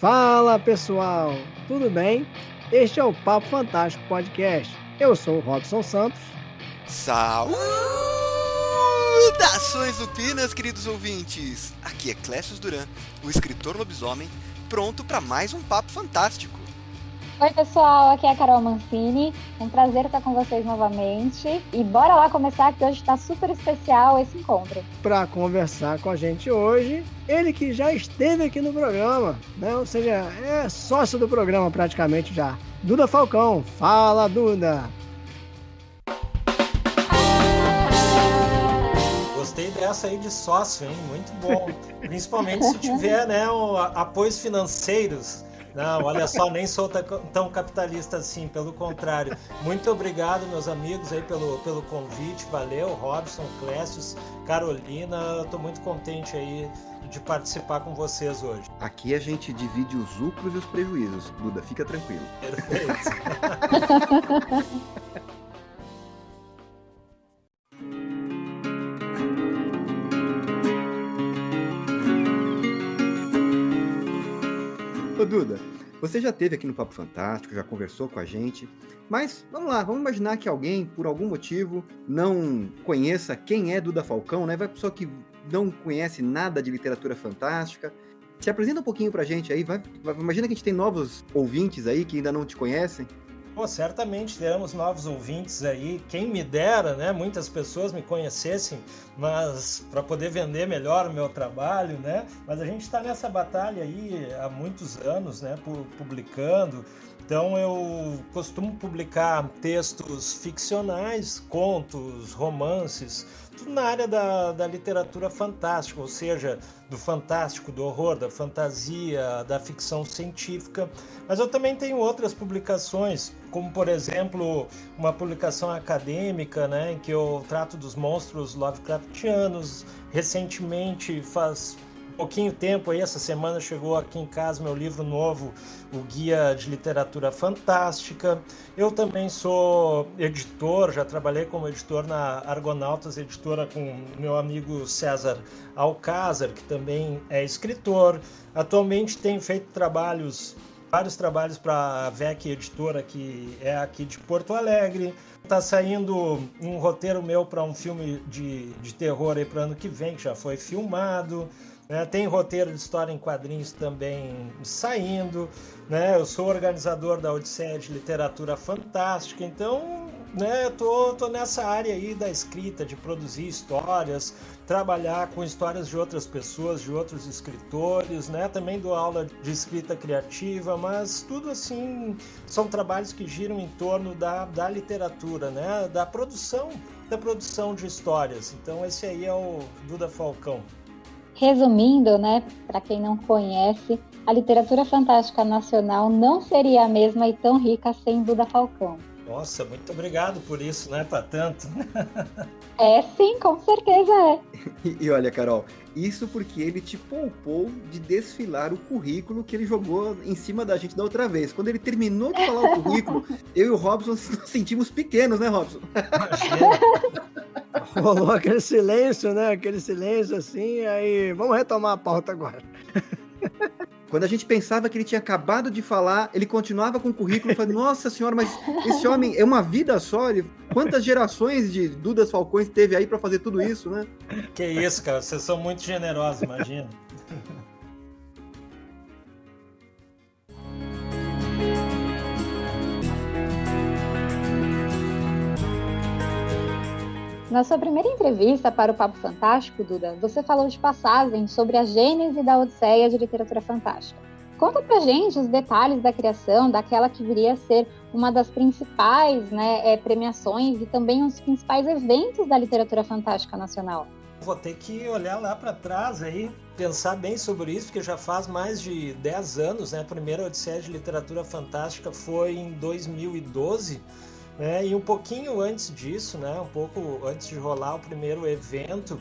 Fala pessoal, tudo bem? Este é o Papo Fantástico Podcast. Eu sou o Robson Santos. Saudações lupinas, queridos ouvintes! Aqui é Clécio Duran, o escritor lobisomem, pronto para mais um Papo Fantástico. Oi, pessoal, aqui é a Carol Mancini. É um prazer estar com vocês novamente. E bora lá começar, que hoje está super especial esse encontro. Para conversar com a gente hoje, ele que já esteve aqui no programa, né? Ou seja, é sócio do programa praticamente já. Duda Falcão. Fala, Duda! Gostei dessa aí de sócio, hein? Muito bom. Principalmente se tiver, né, apoios financeiros não, olha só, nem sou tão capitalista assim, pelo contrário. Muito obrigado, meus amigos, aí pelo, pelo convite. Valeu, Robson, Clécius, Carolina. Estou muito contente aí de participar com vocês hoje. Aqui a gente divide os lucros e os prejuízos. Duda, fica tranquilo. Perfeito. Ô Duda, você já teve aqui no Papo Fantástico, já conversou com a gente, mas vamos lá, vamos imaginar que alguém, por algum motivo, não conheça quem é Duda Falcão, né? Vai pessoa que não conhece nada de literatura fantástica. Se apresenta um pouquinho pra gente aí, vai, vai, imagina que a gente tem novos ouvintes aí que ainda não te conhecem. Pô, certamente teremos novos ouvintes aí. Quem me dera, né? Muitas pessoas me conhecessem, mas para poder vender melhor o meu trabalho, né? Mas a gente está nessa batalha aí há muitos anos, né? Publicando. Então eu costumo publicar textos ficcionais, contos, romances, na área da, da literatura fantástica, ou seja, do fantástico, do horror, da fantasia, da ficção científica. Mas eu também tenho outras publicações, como por exemplo uma publicação acadêmica, né, em que eu trato dos monstros Lovecraftianos. Recentemente, faz pouquinho tempo aí, essa semana chegou aqui em casa meu livro novo, o Guia de Literatura Fantástica. Eu também sou editor, já trabalhei como editor na Argonautas Editora com meu amigo César Alcázar, que também é escritor. Atualmente tenho feito trabalhos vários trabalhos para a VEC Editora, que é aqui de Porto Alegre. Está saindo um roteiro meu para um filme de, de terror aí para ano que vem, que já foi filmado. Né? Tem roteiro de história em quadrinhos também saindo. Né? Eu sou organizador da Odisseia de Literatura Fantástica, então né, eu tô, tô nessa área aí da escrita, de produzir histórias, trabalhar com histórias de outras pessoas, de outros escritores, né? Também dou aula de escrita criativa, mas tudo assim são trabalhos que giram em torno da, da literatura, né? Da produção, da produção de histórias. Então esse aí é o Duda Falcão. Resumindo, né, para quem não conhece, a literatura fantástica nacional não seria a mesma e tão rica sem Duda Falcão. Nossa, muito obrigado por isso, né, para tanto. é, sim, com certeza é. E, e, olha, Carol, isso porque ele te poupou de desfilar o currículo que ele jogou em cima da gente da outra vez. Quando ele terminou de falar o currículo, eu e o Robson nos sentimos pequenos, né, Robson? Rolou aquele silêncio, né? Aquele silêncio assim, aí vamos retomar a pauta agora. Quando a gente pensava que ele tinha acabado de falar, ele continuava com o currículo, falando, nossa senhora, mas esse homem é uma vida só, ele... quantas gerações de Dudas Falcões teve aí para fazer tudo isso, né? Que isso, cara, vocês são muito generosos, imagina. Na sua primeira entrevista para o Papo Fantástico, Duda, você falou de passagem sobre a gênese da Odisseia de Literatura Fantástica. Conta pra gente os detalhes da criação daquela que viria a ser uma das principais né, é, premiações e também um dos principais eventos da literatura fantástica nacional. Vou ter que olhar lá para trás aí, pensar bem sobre isso, porque já faz mais de 10 anos, né? A primeira Odisseia de Literatura Fantástica foi em 2012 né? E um pouquinho antes disso, né? um pouco antes de rolar o primeiro evento,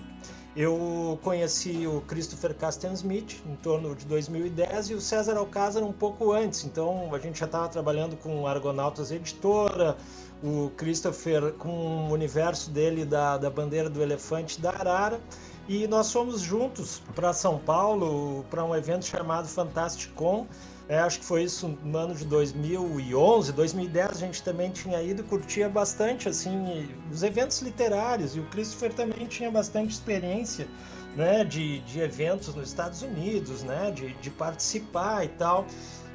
eu conheci o Christopher Casten Smith em torno de 2010 e o César Alcázar um pouco antes. Então a gente já estava trabalhando com Argonautas Editora, o Christopher com o universo dele da, da bandeira do elefante da Arara. E nós fomos juntos para São Paulo para um evento chamado Fantasticon. É, acho que foi isso no ano de 2011, 2010 a gente também tinha ido curtia bastante assim os eventos literários e o Christopher também tinha bastante experiência né, de, de eventos nos Estados Unidos, né, de, de participar e tal.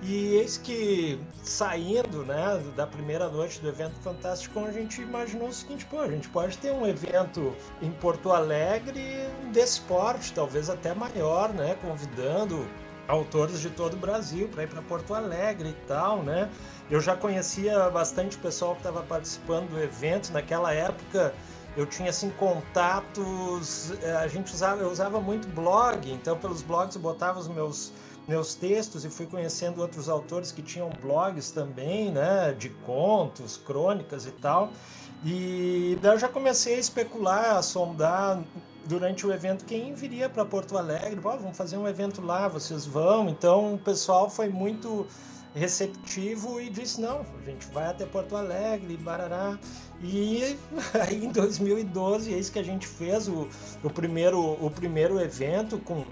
E eis que saindo né, da primeira noite do evento Fantástico, a gente imaginou o seguinte: pô, a gente pode ter um evento em Porto Alegre desse porte, talvez até maior, né, convidando autores de todo o Brasil para ir para Porto Alegre e tal, né? Eu já conhecia bastante pessoal que estava participando do evento naquela época. Eu tinha assim contatos, eh, a gente usava, eu usava muito blog, então pelos blogs eu botava os meus meus textos e fui conhecendo outros autores que tinham blogs também, né, de contos, crônicas e tal. E daí eu já comecei a especular, a sondar durante o evento quem viria para Porto Alegre. Oh, vamos fazer um evento lá, vocês vão. Então o pessoal foi muito receptivo e disse não, a gente vai até Porto Alegre, barará. E aí em 2012 é isso que a gente fez o, o primeiro o primeiro evento com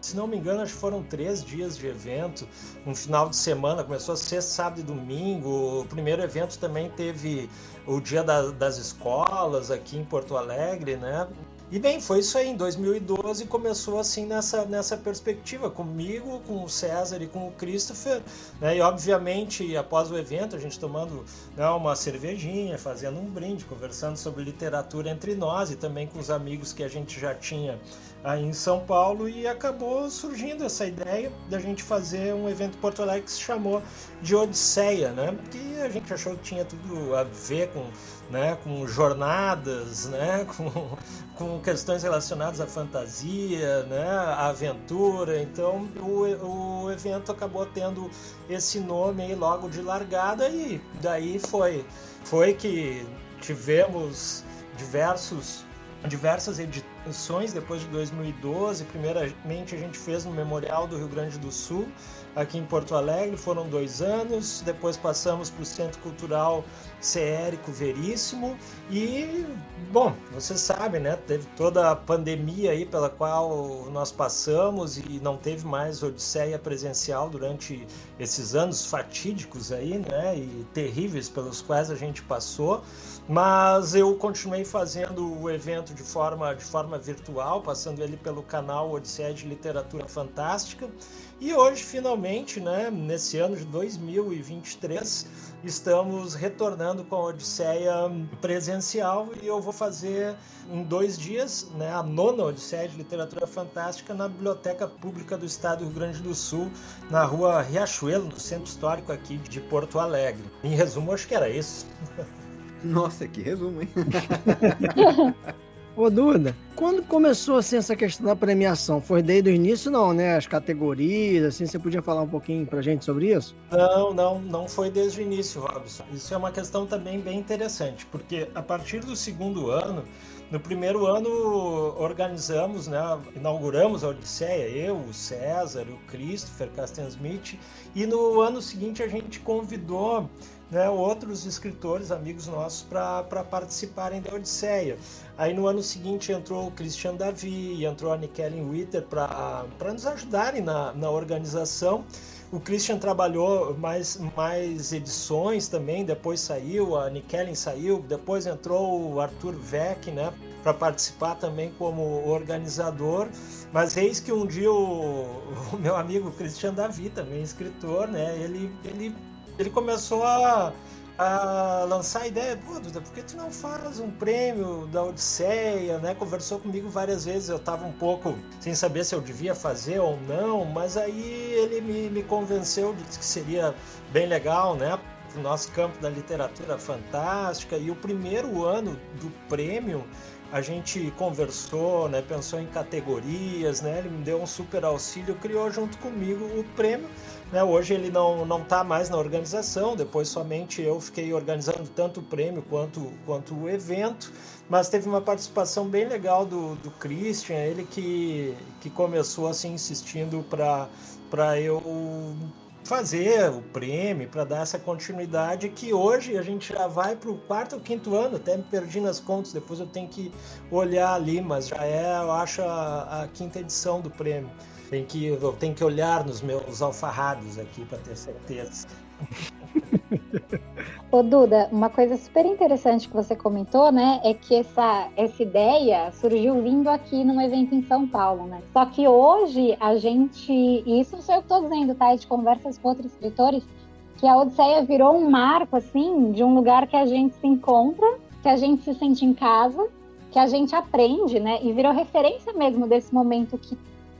se não me engano, acho que foram três dias de evento, um final de semana, começou a ser sábado e domingo. O primeiro evento também teve o dia da, das escolas aqui em Porto Alegre, né? E bem, foi isso aí. Em 2012 começou assim nessa, nessa perspectiva, comigo, com o César e com o Christopher. Né? E obviamente, após o evento, a gente tomando né, uma cervejinha, fazendo um brinde, conversando sobre literatura entre nós e também com os amigos que a gente já tinha aí em São Paulo. E acabou surgindo essa ideia da gente fazer um evento Porto Alegre que se chamou de Odisseia, né? Que a gente achou que tinha tudo a ver com né, com jornadas, né, com, com questões relacionadas à fantasia, né, à aventura. Então o, o evento acabou tendo esse nome aí logo de largada e daí foi, foi que tivemos diversos diversas edições depois de 2012. Primeiramente a gente fez no Memorial do Rio Grande do Sul, aqui em Porto Alegre, foram dois anos. Depois passamos para o Centro Cultural Ceérico Veríssimo e, bom, você sabe, né? Teve toda a pandemia aí pela qual nós passamos e não teve mais Odisseia presencial durante esses anos fatídicos aí, né? E terríveis pelos quais a gente passou. Mas eu continuei fazendo o evento de forma, de forma virtual, passando ele pelo canal Odisseia de Literatura Fantástica. E hoje, finalmente, né, nesse ano de 2023, estamos retornando com a Odisseia presencial e eu vou fazer em dois dias né, a nona Odisseia de Literatura Fantástica na Biblioteca Pública do Estado do Rio Grande do Sul, na rua Riachuelo, no centro histórico aqui de Porto Alegre. Em resumo, acho que era isso. Nossa, que resumo, hein? Ô, Duda, quando começou assim essa questão da premiação? Foi desde o início, não, né? As categorias, assim, você podia falar um pouquinho pra gente sobre isso? Não, não, não foi desde o início, Robson. Isso é uma questão também bem interessante, porque a partir do segundo ano, no primeiro ano organizamos, né, inauguramos a Odisseia, eu, o César, o Christopher Casten Smith, e no ano seguinte a gente convidou né, outros escritores, amigos nossos, para participarem da Odisseia. Aí no ano seguinte entrou o Christian Davi, entrou a Nikellen Witter para nos ajudarem na, na organização. O Christian trabalhou mais, mais edições também, depois saiu, a Nikellen saiu, depois entrou o Arthur Veck, né, para participar também como organizador. Mas eis que um dia o, o meu amigo Christian Davi, também escritor, né, ele, ele ele começou a, a lançar a ideia, pô, Duda, por que tu não faz um prêmio da Odisseia, né? Conversou comigo várias vezes, eu estava um pouco sem saber se eu devia fazer ou não, mas aí ele me, me convenceu de que seria bem legal, né? O nosso campo da literatura fantástica e o primeiro ano do prêmio a gente conversou, né, pensou em categorias, né, ele me deu um super auxílio, criou junto comigo o prêmio né? Hoje ele não não está mais na organização. Depois somente eu fiquei organizando tanto o prêmio quanto quanto o evento. mas teve uma participação bem legal do, do Christian, ele que, que começou assim insistindo para eu fazer o prêmio, para dar essa continuidade, que hoje a gente já vai para o quarto ou quinto ano, até me perdi nas contas, depois eu tenho que olhar ali, mas já é, eu acho, a, a quinta edição do prêmio. Tem que, eu tenho que olhar nos meus alfarrados aqui para ter certeza. Ô Duda, uma coisa super interessante que você comentou, né, é que essa, essa ideia surgiu vindo aqui num evento em São Paulo, né? Só que hoje a gente, e isso não sou eu que estou dizendo, tá? É de conversas com outros escritores, que a Odisseia virou um marco, assim, de um lugar que a gente se encontra, que a gente se sente em casa, que a gente aprende, né? E virou referência mesmo desse momento que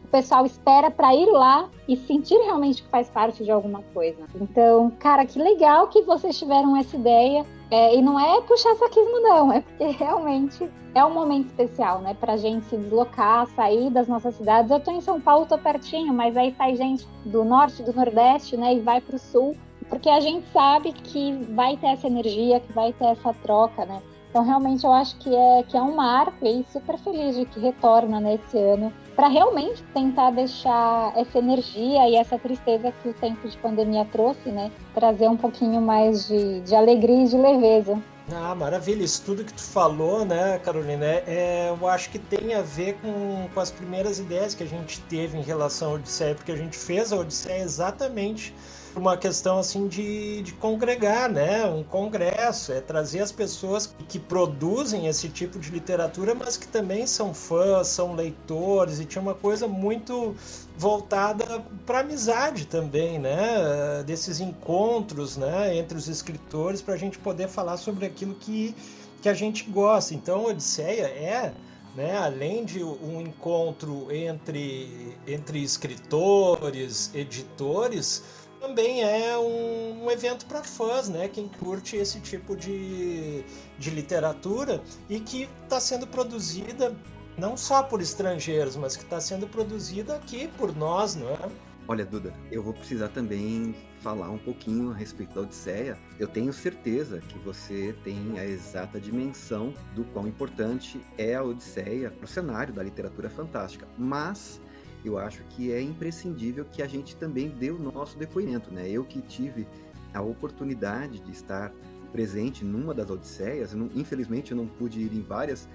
o pessoal espera para ir lá e sentir realmente que faz parte de alguma coisa. Então, cara, que legal que vocês tiveram essa ideia. É, e não é puxar saquismo, não, é porque realmente é um momento especial, né? Pra gente se deslocar, sair das nossas cidades. Eu tô em São Paulo, tô pertinho, mas aí sai gente do norte, do nordeste, né? E vai pro sul, porque a gente sabe que vai ter essa energia, que vai ter essa troca, né? Então, realmente, eu acho que é, que é um marco e super feliz de que retorna nesse né, ano para realmente tentar deixar essa energia e essa tristeza que o tempo de pandemia trouxe, né? Trazer um pouquinho mais de, de alegria e de leveza. Ah, maravilha. Isso tudo que tu falou, né, Carolina, é, é, eu acho que tem a ver com, com as primeiras ideias que a gente teve em relação à Odisseia, porque a gente fez a Odisseia exatamente uma questão assim de, de congregar, né? Um congresso, é trazer as pessoas que produzem esse tipo de literatura, mas que também são fãs, são leitores, e tinha uma coisa muito voltada para amizade também, né? Desses encontros, né? Entre os escritores, para a gente poder falar sobre aquilo que, que a gente gosta. Então, Odisseia é né? além de um encontro entre, entre escritores, editores, também é um, um evento para fãs, né? Quem curte esse tipo de, de literatura e que está sendo produzida não só por estrangeiros, mas que está sendo produzida aqui por nós, não é? Olha, Duda, eu vou precisar também falar um pouquinho a respeito da Odisseia. Eu tenho certeza que você tem a exata dimensão do quão importante é a Odisseia para o cenário da literatura fantástica. Mas eu acho que é imprescindível que a gente também dê o nosso depoimento, né? Eu que tive a oportunidade de estar presente numa das Odisseias, infelizmente eu não pude ir em várias,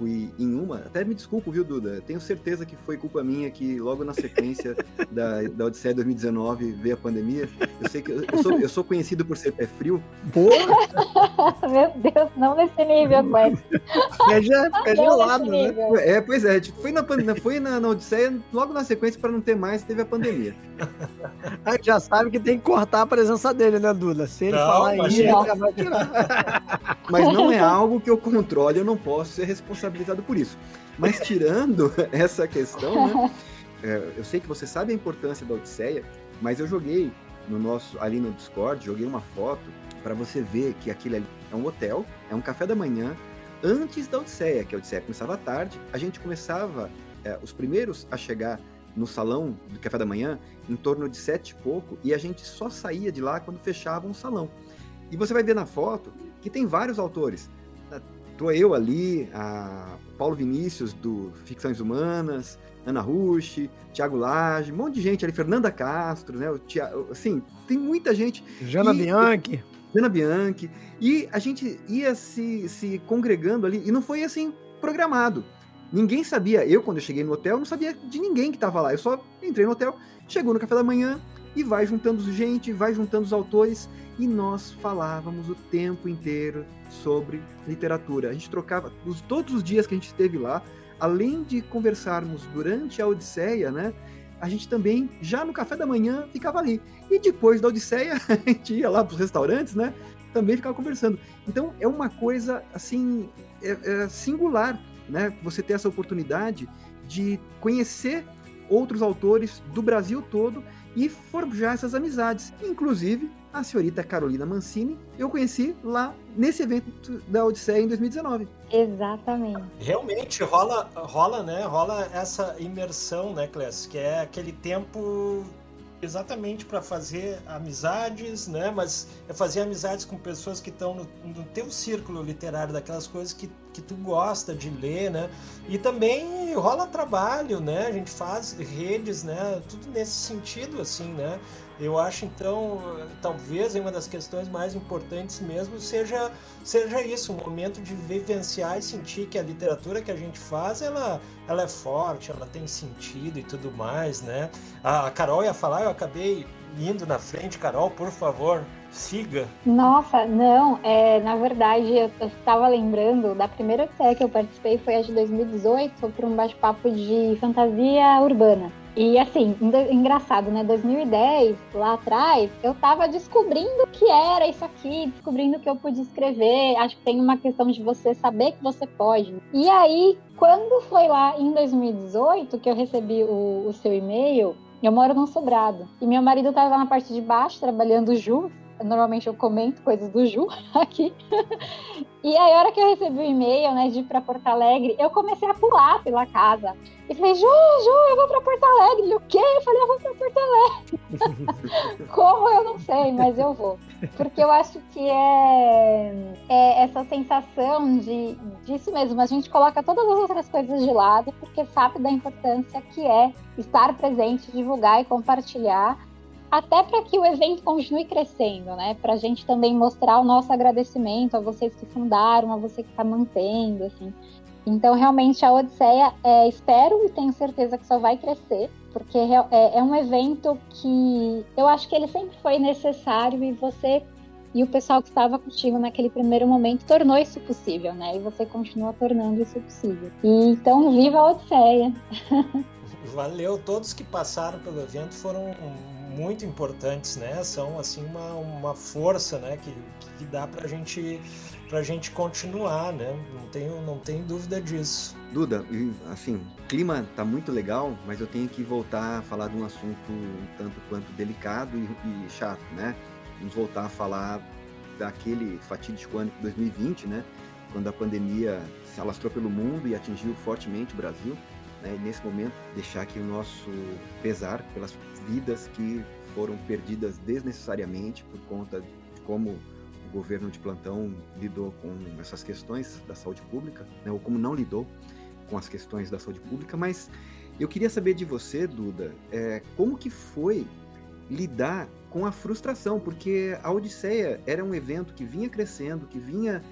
fui em uma, até me desculpo, viu, Duda? Tenho certeza que foi culpa minha que logo na sequência da, da Odisseia 2019 veio a pandemia. Eu sei que eu, eu, sou, eu sou conhecido por ser pé frio. Boa! Meu Deus, não nesse nível, Quest. É, é gelado, né? É, pois é, tipo, foi, na, foi na, na Odisseia, logo na sequência, para não ter mais, teve a pandemia. A gente já sabe que tem que cortar a presença dele, né, Duda? Se ele não, falar isso, ele vai tirar. Mas não é algo que eu controle, eu não posso ser responsável responsabilizado por isso. Mas tirando essa questão, né, é, eu sei que você sabe a importância da Odisseia, mas eu joguei no nosso ali no Discord, joguei uma foto para você ver que aquilo ali é um hotel, é um café da manhã antes da Odisseia, que a Odisseia começava à tarde, a gente começava é, os primeiros a chegar no salão do café da manhã em torno de sete e pouco e a gente só saía de lá quando fechava um salão. E você vai ver na foto que tem vários autores. Tô eu ali, a Paulo Vinícius do Ficções Humanas, Ana Rush, Thiago Lage, um monte de gente ali, Fernanda Castro, né? O Thiago, assim, tem muita gente. Jana e, Bianchi. Jana Bianchi. E a gente ia se, se congregando ali, e não foi assim programado. Ninguém sabia, eu quando eu cheguei no hotel, não sabia de ninguém que estava lá. Eu só entrei no hotel, chegou no café da manhã e vai juntando gente, vai juntando os autores e nós falávamos o tempo inteiro sobre literatura. A gente trocava os, todos os dias que a gente esteve lá, além de conversarmos durante a Odisseia, né? A gente também, já no café da manhã, ficava ali. E depois da Odisseia, a gente ia lá para os restaurantes, né? Também ficava conversando. Então, é uma coisa, assim, é, é singular, né? Você ter essa oportunidade de conhecer outros autores do Brasil todo e forjar essas amizades. Inclusive, a senhorita Carolina Mancini, eu conheci lá nesse evento da Odisseia em 2019. Exatamente. Realmente rola, rola, né? Rola essa imersão, né, Clécio? Que é aquele tempo exatamente para fazer amizades, né? Mas é fazer amizades com pessoas que estão no, no teu círculo literário, daquelas coisas que que tu gosta de ler, né? E também rola trabalho, né? A gente faz redes, né? Tudo nesse sentido, assim, né? Eu acho então, talvez uma das questões mais importantes mesmo seja seja isso, um momento de vivenciar e sentir que a literatura que a gente faz, ela ela é forte, ela tem sentido e tudo mais, né? A Carol ia falar, eu acabei indo na frente, Carol, por favor, siga. Nossa, não, é, na verdade eu estava lembrando da primeira série que eu participei foi a de 2018 para um bate-papo de fantasia urbana. E assim, engraçado, né? 2010, lá atrás, eu tava descobrindo o que era isso aqui, descobrindo que eu podia escrever. Acho que tem uma questão de você saber que você pode. E aí, quando foi lá em 2018 que eu recebi o, o seu e-mail, eu moro num sobrado. E meu marido tava na parte de baixo, trabalhando junto normalmente eu comento coisas do Ju aqui. e aí, a hora que eu recebi o e-mail, né, de ir para Porto Alegre, eu comecei a pular pela casa. E falei, Ju, Ju, eu vou para Porto Alegre. Ele, o quê? Eu falei, eu vou para Porto Alegre. Como eu não sei, mas eu vou. Porque eu acho que é, é essa sensação de disso mesmo. A gente coloca todas as outras coisas de lado porque sabe da importância que é estar presente, divulgar e compartilhar até para que o evento continue crescendo, né? Para a gente também mostrar o nosso agradecimento a vocês que fundaram, a você que está mantendo, assim. Então, realmente, a Odisseia, é, espero e tenho certeza que só vai crescer, porque é, é um evento que eu acho que ele sempre foi necessário e você e o pessoal que estava contigo naquele primeiro momento tornou isso possível, né? E você continua tornando isso possível. E, então, viva a Odisseia! Valeu, todos que passaram pelo evento foram muito importantes, né? São assim uma, uma força, né? Que, que dá para gente para gente continuar, né? Não tenho não tenho dúvida disso. Duda, assim, clima tá muito legal, mas eu tenho que voltar a falar de um assunto um tanto quanto delicado e, e chato, né? Vamos voltar a falar daquele fatídico ano de 2020, né? Quando a pandemia se alastrou pelo mundo e atingiu fortemente o Brasil. Né? E nesse momento, deixar aqui o nosso pesar pelas vidas que foram perdidas desnecessariamente por conta de como o governo de plantão lidou com essas questões da saúde pública, né? ou como não lidou com as questões da saúde pública, mas eu queria saber de você, Duda, é, como que foi lidar com a frustração, porque a Odisseia era um evento que vinha crescendo, que vinha,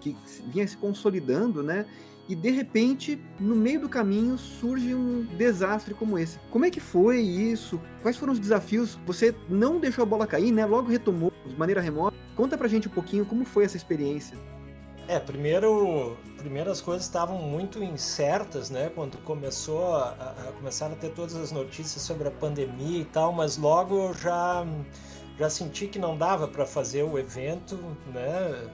que vinha se consolidando, né? E de repente, no meio do caminho, surge um desastre como esse. Como é que foi isso? Quais foram os desafios? Você não deixou a bola cair, né? Logo retomou de maneira remota. Conta pra gente um pouquinho como foi essa experiência. É, primeiro, primeiro as coisas estavam muito incertas, né? Quando começou a, a começaram a ter todas as notícias sobre a pandemia e tal, mas logo eu já já senti que não dava para fazer o evento, né?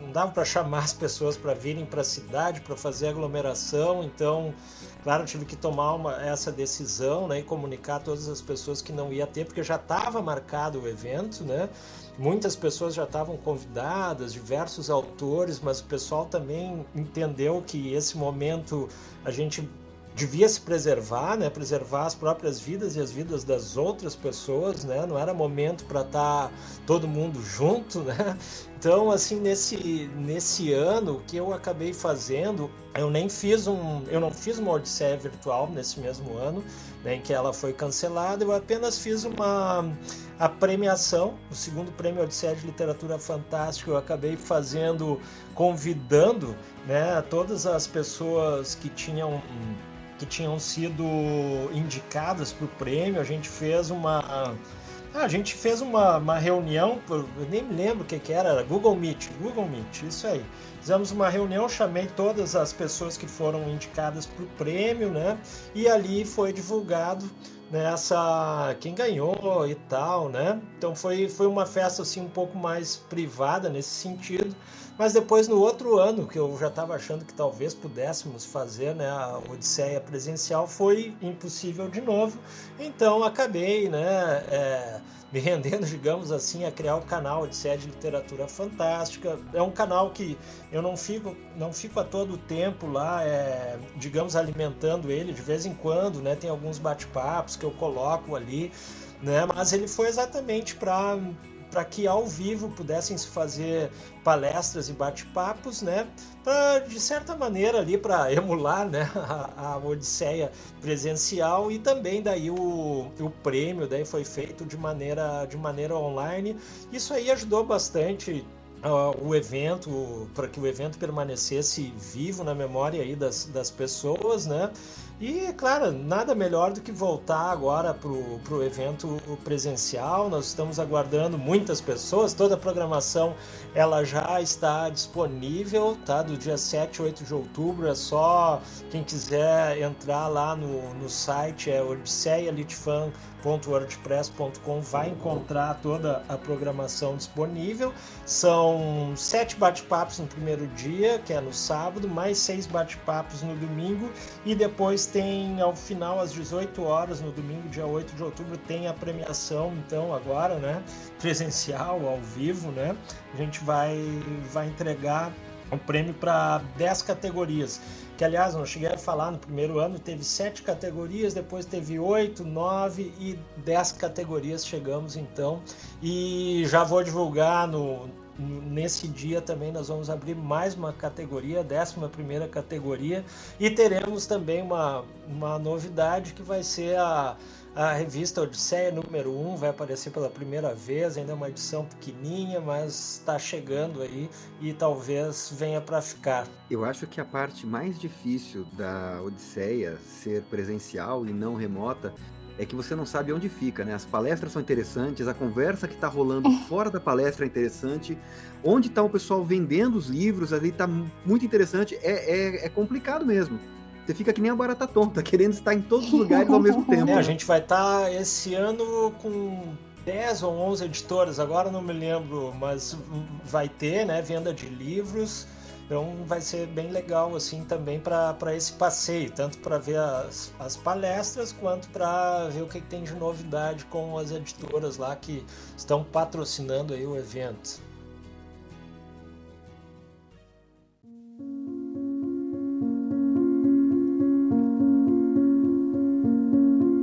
Não dava para chamar as pessoas para virem para a cidade para fazer aglomeração, então, claro, tive que tomar uma, essa decisão né, e comunicar a todas as pessoas que não ia ter, porque já estava marcado o evento, né? Muitas pessoas já estavam convidadas, diversos autores, mas o pessoal também entendeu que esse momento a gente devia se preservar, né? Preservar as próprias vidas e as vidas das outras pessoas, né? Não era momento para estar tá todo mundo junto, né? Então, assim, nesse, nesse ano, o que eu acabei fazendo, eu nem fiz um, eu não fiz uma Odisseia virtual nesse mesmo ano, né, em que ela foi cancelada, eu apenas fiz uma a premiação, o segundo prêmio Odisseia de Literatura Fantástica, eu acabei fazendo, convidando, né, todas as pessoas que tinham que tinham sido indicadas para o prêmio. A gente fez uma. Ah, a gente fez uma, uma reunião, eu nem me lembro o que, que era, era Google Meet, Google Meet, isso aí. Fizemos uma reunião, chamei todas as pessoas que foram indicadas para o prêmio, né? E ali foi divulgado nessa quem ganhou e tal, né? Então foi, foi uma festa assim um pouco mais privada nesse sentido, mas depois no outro ano que eu já estava achando que talvez pudéssemos fazer, né, a Odisseia presencial foi impossível de novo, então acabei, né, é, me rendendo, digamos assim, a criar o canal de sede literatura fantástica. É um canal que eu não fico, não fico a todo tempo lá, é, digamos, alimentando ele. De vez em quando, né? Tem alguns bate-papos que eu coloco ali, né? Mas ele foi exatamente para para que ao vivo pudessem se fazer palestras e bate-papos, né? Pra, de certa maneira ali para emular né, a, a, Odisseia presencial e também daí o, o prêmio daí foi feito de maneira, de maneira online. Isso aí ajudou bastante uh, o evento, para que o evento permanecesse vivo na memória aí das, das pessoas, né? E, claro, nada melhor do que voltar agora para o evento presencial. Nós estamos aguardando muitas pessoas. Toda a programação ela já está disponível, tá? Do dia 7 e 8 de outubro. É só quem quiser entrar lá no, no site, é odisseialitfan.wordpress.com, vai encontrar toda a programação disponível. São sete bate-papos no primeiro dia, que é no sábado, mais seis bate-papos no domingo e depois tem ao final, às 18 horas, no domingo, dia 8 de outubro, tem a premiação, então, agora, né? Presencial, ao vivo, né? A gente vai, vai entregar o prêmio para 10 categorias. Que, aliás, não cheguei a falar, no primeiro ano teve 7 categorias, depois teve 8, 9 e 10 categorias chegamos, então. E já vou divulgar no, Nesse dia também nós vamos abrir mais uma categoria, a 11 primeira categoria, e teremos também uma, uma novidade que vai ser a, a revista Odisseia número 1, vai aparecer pela primeira vez, ainda é uma edição pequenininha, mas está chegando aí e talvez venha para ficar. Eu acho que a parte mais difícil da Odisseia ser presencial e não remota é que você não sabe onde fica, né? As palestras são interessantes, a conversa que está rolando fora da palestra é interessante, onde está o pessoal vendendo os livros ali está muito interessante, é, é, é, complicado mesmo. Você fica que nem a barata tonta, querendo estar em todos os lugares ao mesmo tempo. É, a gente vai estar tá esse ano com 10 ou 11 editoras, agora não me lembro, mas vai ter, né, venda de livros. Então vai ser bem legal assim também para esse passeio, tanto para ver as, as palestras quanto para ver o que, que, tem de novidade com as editoras lá que estão patrocinando aí o evento.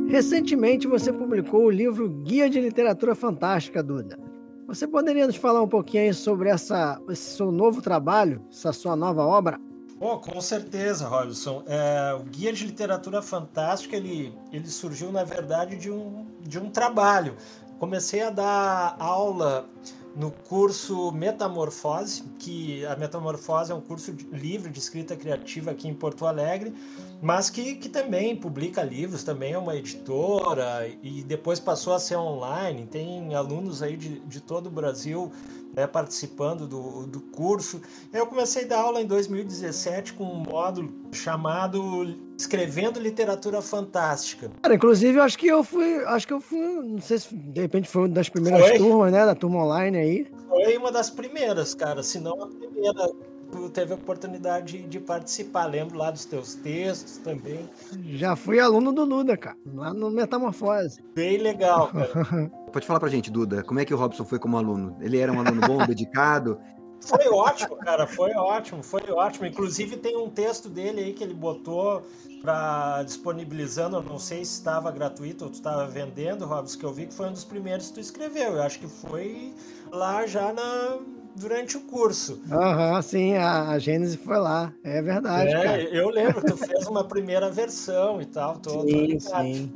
Recentemente você publicou o livro Guia de Literatura Fantástica, Duda. Você poderia nos falar um pouquinho sobre essa, esse seu novo trabalho, essa sua nova obra? Oh, com certeza, Robson. É, o Guia de Literatura Fantástica ele, ele surgiu, na verdade, de um, de um trabalho. Comecei a dar aula no curso Metamorfose, que a Metamorfose é um curso livre de escrita criativa aqui em Porto Alegre, mas que, que também publica livros, também é uma editora e depois passou a ser online. Tem alunos aí de, de todo o Brasil né, participando do, do curso. Eu comecei a dar aula em 2017 com um módulo chamado Escrevendo Literatura Fantástica. Cara, inclusive, eu acho que eu fui, acho que eu fui, não sei se de repente foi uma das primeiras foi? turmas, né, da turma online aí. Foi uma das primeiras, cara, se não a primeira tu teve a oportunidade de participar. Lembro lá dos teus textos também. Já fui aluno do Duda, cara, lá no Metamorfose. Bem legal, cara. Pode falar pra gente, Duda, como é que o Robson foi como aluno? Ele era um aluno bom, dedicado? Foi ótimo, cara, foi ótimo, foi ótimo. Inclusive tem um texto dele aí que ele botou para disponibilizando, eu não sei se estava gratuito ou tu estava vendendo, Robson, que eu vi que foi um dos primeiros que tu escreveu. Eu acho que foi lá já na durante o curso. Aham, uhum, sim, a, a Gênesis foi lá, é verdade. É, cara. eu lembro, tu fez uma primeira versão e tal, todo. Sim, sim.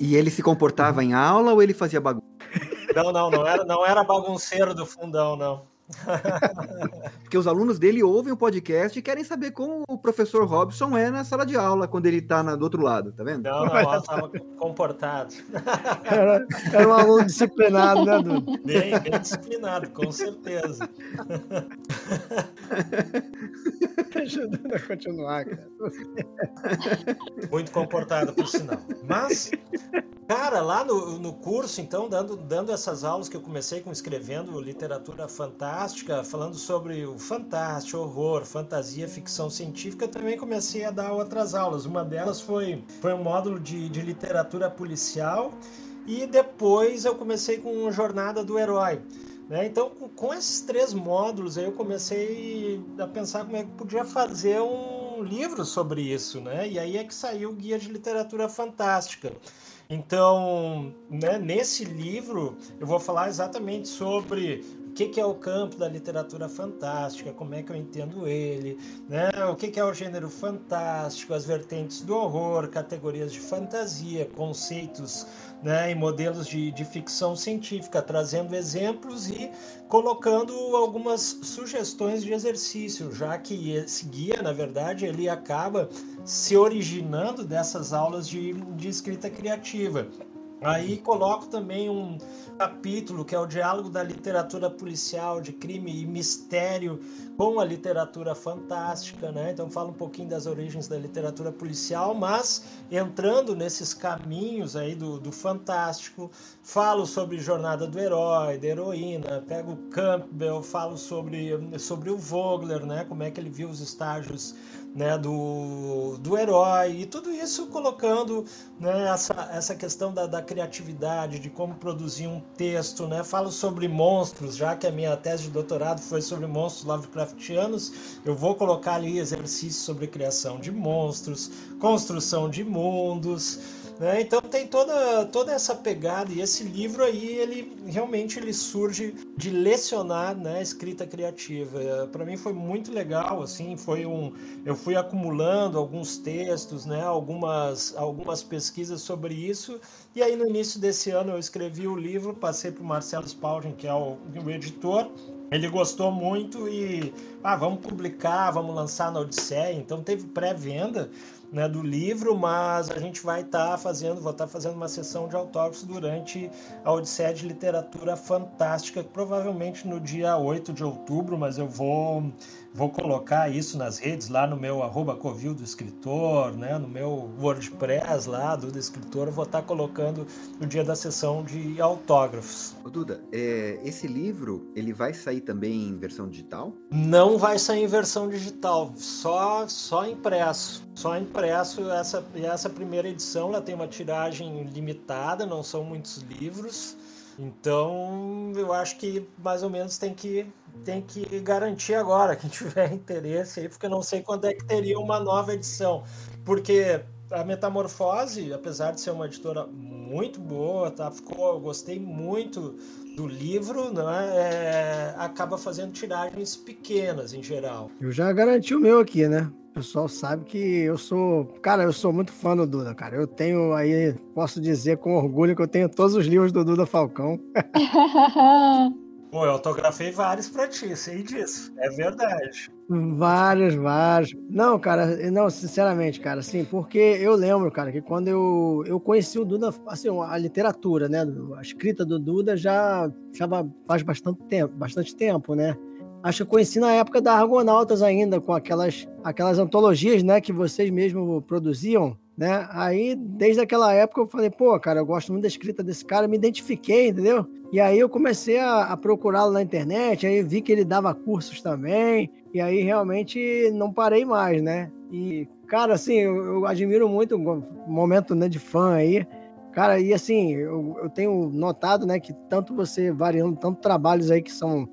E ele se comportava em aula ou ele fazia bagunça? Não, não, não era, não era bagunceiro do fundão, não. Porque os alunos dele ouvem o podcast e querem saber como o professor Robson é na sala de aula, quando ele está do outro lado, tá vendo? Não, não, ela estava comportado. Era, era, um aluno disciplinado, né, Dudu? Bem, bem disciplinado, com certeza. Ajudando a continuar, cara. Muito comportado, por sinal. Mas, cara, lá no, no curso, então, dando, dando essas aulas que eu comecei com escrevendo literatura fantástica, fantástica, falando sobre o fantástico, horror, fantasia, ficção científica, também comecei a dar outras aulas. Uma delas foi, foi um módulo de, de literatura policial e depois eu comecei com Jornada do Herói. Né? Então, com esses três módulos, aí eu comecei a pensar como é que podia fazer um livro sobre isso, né? E aí é que saiu o Guia de Literatura Fantástica. Então, né, nesse livro, eu vou falar exatamente sobre o que, que, é o campo da literatura fantástica, como é que eu entendo ele, né? o que, que, é o gênero fantástico, as vertentes do horror, categorias de fantasia, conceitos né, e modelos de, de ficção científica, trazendo exemplos e colocando algumas sugestões de exercício, já que esse guia, na verdade, ele acaba se originando dessas aulas de, de escrita criativa. Aí coloco também um capítulo que é o diálogo da literatura policial de crime e mistério com a literatura fantástica, né? Então falo um pouquinho das origens da literatura policial, mas entrando nesses caminhos aí do, do fantástico, falo sobre jornada do herói, da heroína, pego Campbell, falo sobre sobre o Vogler, né? Como é que ele viu os estágios né, do, do herói e tudo isso colocando né, essa, essa questão da, da criatividade, de como produzir um texto. Né? Falo sobre monstros, já que a minha tese de doutorado foi sobre monstros Lovecraftianos, eu vou colocar ali exercícios sobre criação de monstros, construção de mundos. Né? Então tem toda, toda essa pegada e esse livro aí ele realmente ele surge de lecionar né, escrita criativa. Para mim foi muito legal, assim, foi um eu fui acumulando alguns textos, né, algumas algumas pesquisas sobre isso e aí no início desse ano eu escrevi o livro, passei para o Marcelo Spalding, que é o, o editor, ele gostou muito e ah, vamos publicar, vamos lançar na Odisseia. Então teve pré-venda né, do livro, mas a gente vai estar tá fazendo, vou estar tá fazendo uma sessão de autógrafos durante a Odisseia de Literatura Fantástica, provavelmente no dia 8 de outubro, mas eu vou Vou colocar isso nas redes, lá no meu arroba Covil do Escritor, né? no meu WordPress lá do, do Escritor, vou estar colocando no dia da sessão de autógrafos. Ô Duda, é, esse livro, ele vai sair também em versão digital? Não vai sair em versão digital, só, só impresso. Só impresso, essa, essa primeira edição ela tem uma tiragem limitada, não são muitos livros. Então, eu acho que mais ou menos tem que tem que garantir agora quem tiver interesse aí, porque eu não sei quando é que teria uma nova edição. Porque a Metamorfose, apesar de ser uma editora muito boa, tá? Ficou, eu gostei muito do livro, né? É, acaba fazendo tiragens pequenas em geral. Eu já garanti o meu aqui, né? O pessoal sabe que eu sou. Cara, eu sou muito fã do Duda, cara. Eu tenho aí, posso dizer com orgulho que eu tenho todos os livros do Duda Falcão. Pô, eu autografei vários pra ti, sei disso. É verdade. Vários, vários. Não, cara, não, sinceramente, cara, assim, porque eu lembro, cara, que quando eu, eu conheci o Duda, assim, a literatura, né, a escrita do Duda já, já faz bastante tempo, bastante tempo, né? Acho que eu conheci na época da Argonautas ainda, com aquelas, aquelas antologias, né, que vocês mesmos produziam, né? Aí, desde aquela época, eu falei, pô, cara, eu gosto muito da escrita desse cara, me identifiquei, entendeu? E aí eu comecei a, a procurá-lo na internet, aí vi que ele dava cursos também, e aí realmente não parei mais, né? E, cara, assim, eu, eu admiro muito o momento né, de fã aí, Cara, e assim, eu, eu, tenho notado, né, que tanto você variando tanto trabalhos aí que são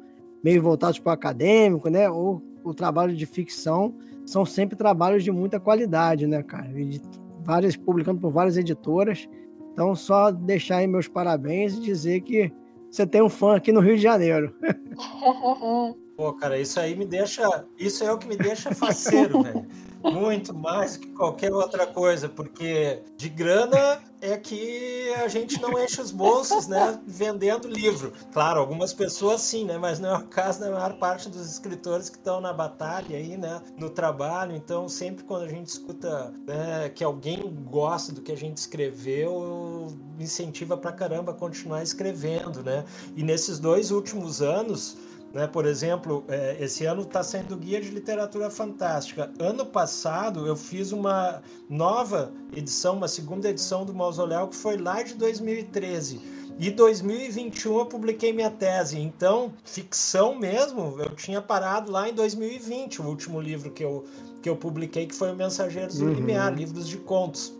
meio voltados para o acadêmico, né? Ou o trabalho de ficção são sempre trabalhos de muita qualidade, né, cara? De várias, publicando por várias editoras. Então, só deixar aí meus parabéns e dizer que você tem um fã aqui no Rio de Janeiro. Pô, cara, isso aí me deixa. Isso é o que me deixa faceiro, velho muito mais que qualquer outra coisa, porque de grana é que a gente não enche os bolsos, né, vendendo livro. Claro, algumas pessoas sim, né, mas não é o caso da maior parte dos escritores que estão na batalha aí, né, no trabalho. Então, sempre quando a gente escuta né, que alguém gosta do que a gente escreveu, incentiva pra caramba a continuar escrevendo, né? E nesses dois últimos anos, né? Por exemplo, é, esse ano está sendo guia de literatura fantástica. Ano passado eu fiz uma nova edição, uma segunda edição do Mausoléu que foi lá de 2013. E 2021 eu publiquei minha tese. Então, ficção mesmo, eu tinha parado lá em 2020, o último livro que eu, que eu publiquei, que foi o Mensageiros uhum. do Limiar, livros de contos.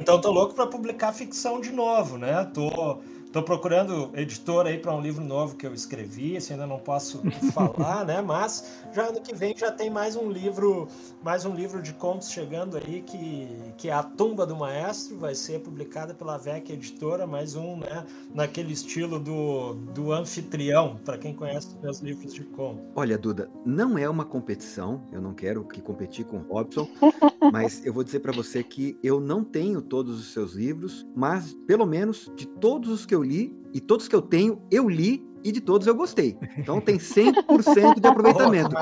Então, tô louco para publicar ficção de novo, né? Tô Estou procurando editor aí para um livro novo que eu escrevi, assim, ainda não posso falar, né? Mas já ano que vem já tem mais um livro, mais um livro de contos chegando aí que, que é A Tumba do Maestro, vai ser publicada pela VEC Editora, mais um, né, naquele estilo do, do anfitrião, para quem conhece os meus livros de contos. Olha, Duda, não é uma competição, eu não quero que competir com o Robson, mas eu vou dizer para você que eu não tenho todos os seus livros, mas pelo menos de todos os que eu li e todos que eu tenho, eu li e de todos eu gostei. Então tem 100% de aproveitamento.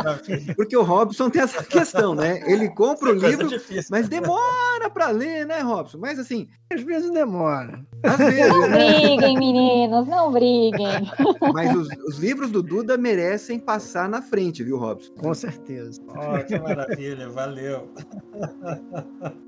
Porque o Robson tem essa questão, né? Ele compra o livro, mas demora para ler, né, Robson? Mas assim, às vezes demora. Às vezes, não né? briguem, meninos, não briguem. Mas os, os, livros do Duda merecem passar na frente, viu, Robson? Com certeza. Oh, que maravilha, valeu.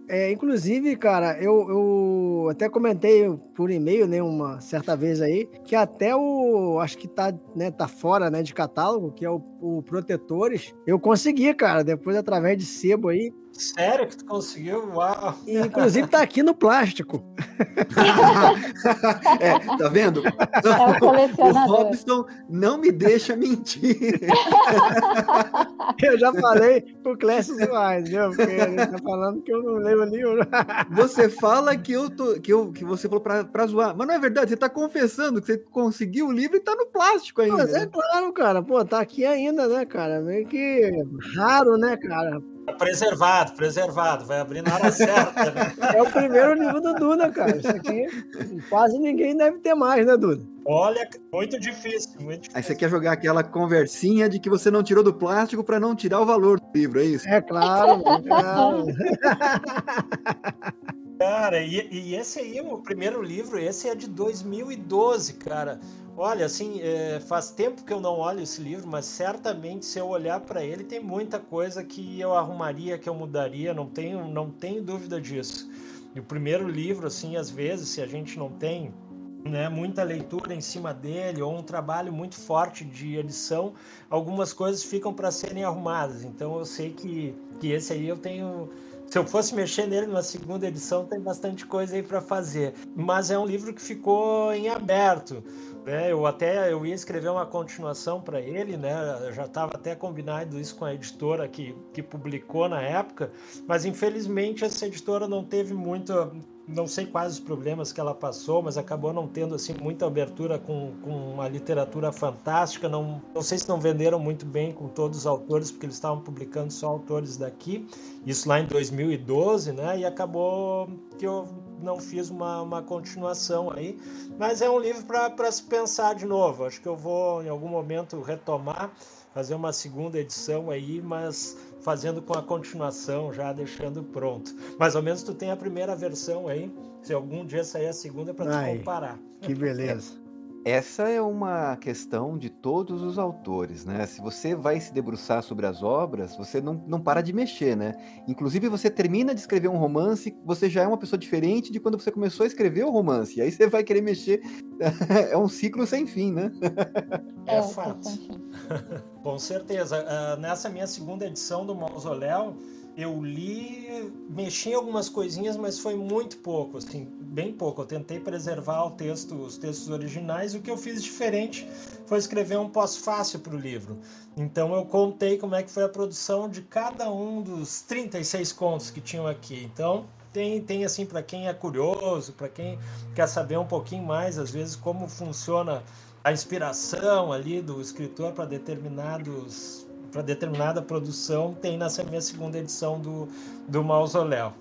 É, inclusive, cara, eu, eu até comentei por e-mail, né, uma certa vez aí, que até o, acho que tá, né, tá fora, né, de catálogo, que é o, o Protetores, eu consegui, cara, depois através de sebo aí, Sério que tu conseguiu? Uau! E, inclusive tá aqui no plástico. é, tá vendo? É o, o Robson não me deixa mentir. eu já falei pro Clécio Soares, viu? Porque ele tá falando que eu não lembro nenhum. Você fala que, eu tô, que, eu, que você falou pra, pra zoar, mas não é verdade, você tá confessando que você conseguiu o livro e tá no plástico ainda. Mas é claro, cara. Pô, tá aqui ainda, né, cara? Meio que raro, né, cara? Preservado, preservado, vai abrir na hora certa. Né? É o primeiro livro do Duda, cara. Isso aqui quase ninguém deve ter mais, né, Duda? Olha, muito difícil, muito difícil. Aí você quer jogar aquela conversinha de que você não tirou do plástico para não tirar o valor do livro, é isso? É claro, é claro. Cara, e, e, esse aí, o primeiro livro, esse é de 2012, cara. Olha, assim, é, faz tempo que eu não olho esse livro, mas certamente se eu olhar para ele tem muita coisa que eu arrumaria, que eu mudaria, não tenho, não tenho dúvida disso. E o primeiro livro, assim, às vezes, se a gente não tem né, muita leitura em cima dele ou um trabalho muito forte de edição, algumas coisas ficam para serem arrumadas. Então eu sei que, que esse aí eu tenho se eu fosse mexer nele na segunda edição, tem bastante coisa aí para fazer. Mas é um livro que ficou em aberto. Né? Eu até eu ia escrever uma continuação para ele, né? Eu já estava até combinado isso com a editora que, que publicou na época, mas infelizmente essa editora não teve muito não sei quais os problemas que ela passou, mas acabou não tendo assim muita abertura com, com a literatura fantástica. Não, não sei se não venderam muito bem com todos os autores, porque eles estavam publicando só autores daqui. Isso lá em 2012, né? E acabou que eu não fiz uma, uma continuação aí. Mas é um livro para se pensar de novo. Acho que eu vou em algum momento retomar, fazer uma segunda edição aí, mas fazendo com a continuação, já deixando pronto. Mais ou menos tu tem a primeira versão aí, se algum dia sair a segunda para tu comparar. Que beleza. Essa é uma questão de todos os autores, né? Se você vai se debruçar sobre as obras, você não, não para de mexer, né? Inclusive, você termina de escrever um romance, você já é uma pessoa diferente de quando você começou a escrever o romance. E aí você vai querer mexer. é um ciclo sem fim, né? É, é fato. Com certeza. Uh, nessa minha segunda edição do Mausoléu, eu li, mexi em algumas coisinhas, mas foi muito pouco, assim, bem pouco. Eu tentei preservar o texto, os textos originais. O que eu fiz diferente foi escrever um pós-fácil para o livro. Então eu contei como é que foi a produção de cada um dos 36 contos que tinham aqui. Então tem, tem assim para quem é curioso, para quem quer saber um pouquinho mais, às vezes como funciona a inspiração ali do escritor para determinados para determinada produção tem nessa minha segunda edição do, do Mausoléu.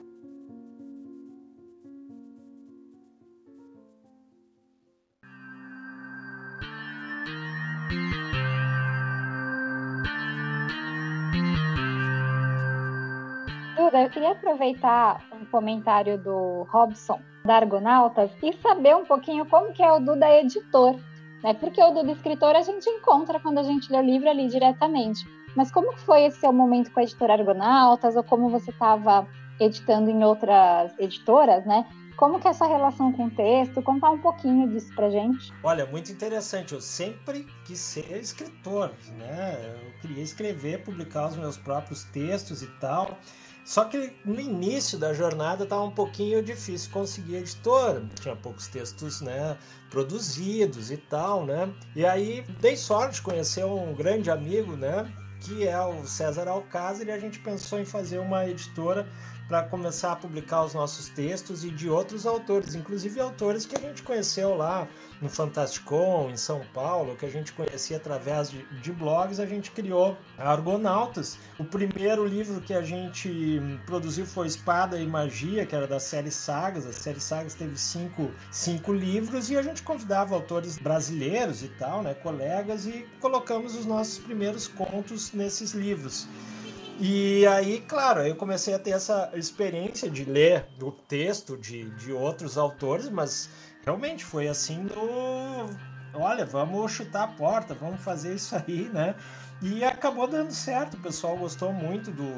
Duda, eu queria aproveitar um comentário do Robson da Argonautas e saber um pouquinho como que é o Duda editor, né? Porque o Duda escritor a gente encontra quando a gente lê o livro ali diretamente. Mas como foi esse seu momento com a editora Argonautas, ou como você estava editando em outras editoras, né? Como que é essa relação com o texto? Contar um pouquinho disso pra gente. Olha, muito interessante. Eu sempre quis ser escritor, né? Eu queria escrever, publicar os meus próprios textos e tal. Só que no início da jornada estava um pouquinho difícil conseguir editora, tinha poucos textos, né, produzidos e tal, né? E aí dei sorte de conhecer um grande amigo, né, que é o César Alcázar, e a gente pensou em fazer uma editora para começar a publicar os nossos textos e de outros autores, inclusive autores que a gente conheceu lá no Fantasticon, em São Paulo, que a gente conhecia através de, de blogs, a gente criou Argonautas. O primeiro livro que a gente produziu foi Espada e Magia, que era da série Sagas. A série Sagas teve cinco, cinco livros e a gente convidava autores brasileiros e tal, né, colegas, e colocamos os nossos primeiros contos nesses livros. E aí, claro, eu comecei a ter essa experiência de ler o texto de, de outros autores, mas realmente foi assim do. Olha, vamos chutar a porta, vamos fazer isso aí, né? E acabou dando certo, o pessoal gostou muito do,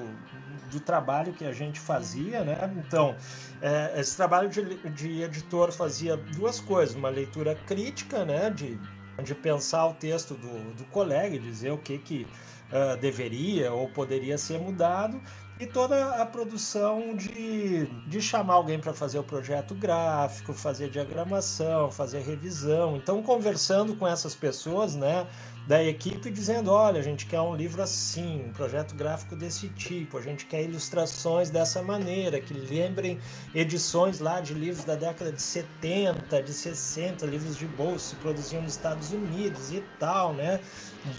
do trabalho que a gente fazia, né? Então, é, esse trabalho de, de editor fazia duas coisas: uma leitura crítica, né? De, de pensar o texto do, do colega e dizer o que que uh, deveria ou poderia ser mudado e toda a produção de, de chamar alguém para fazer o projeto gráfico, fazer diagramação, fazer revisão. Então, conversando com essas pessoas, né, da equipe, dizendo: olha, a gente quer um livro assim, um projeto gráfico desse tipo, a gente quer ilustrações dessa maneira, que lembrem edições lá de livros da década de 70, de 60, livros de bolso que produziam nos Estados Unidos e tal, né?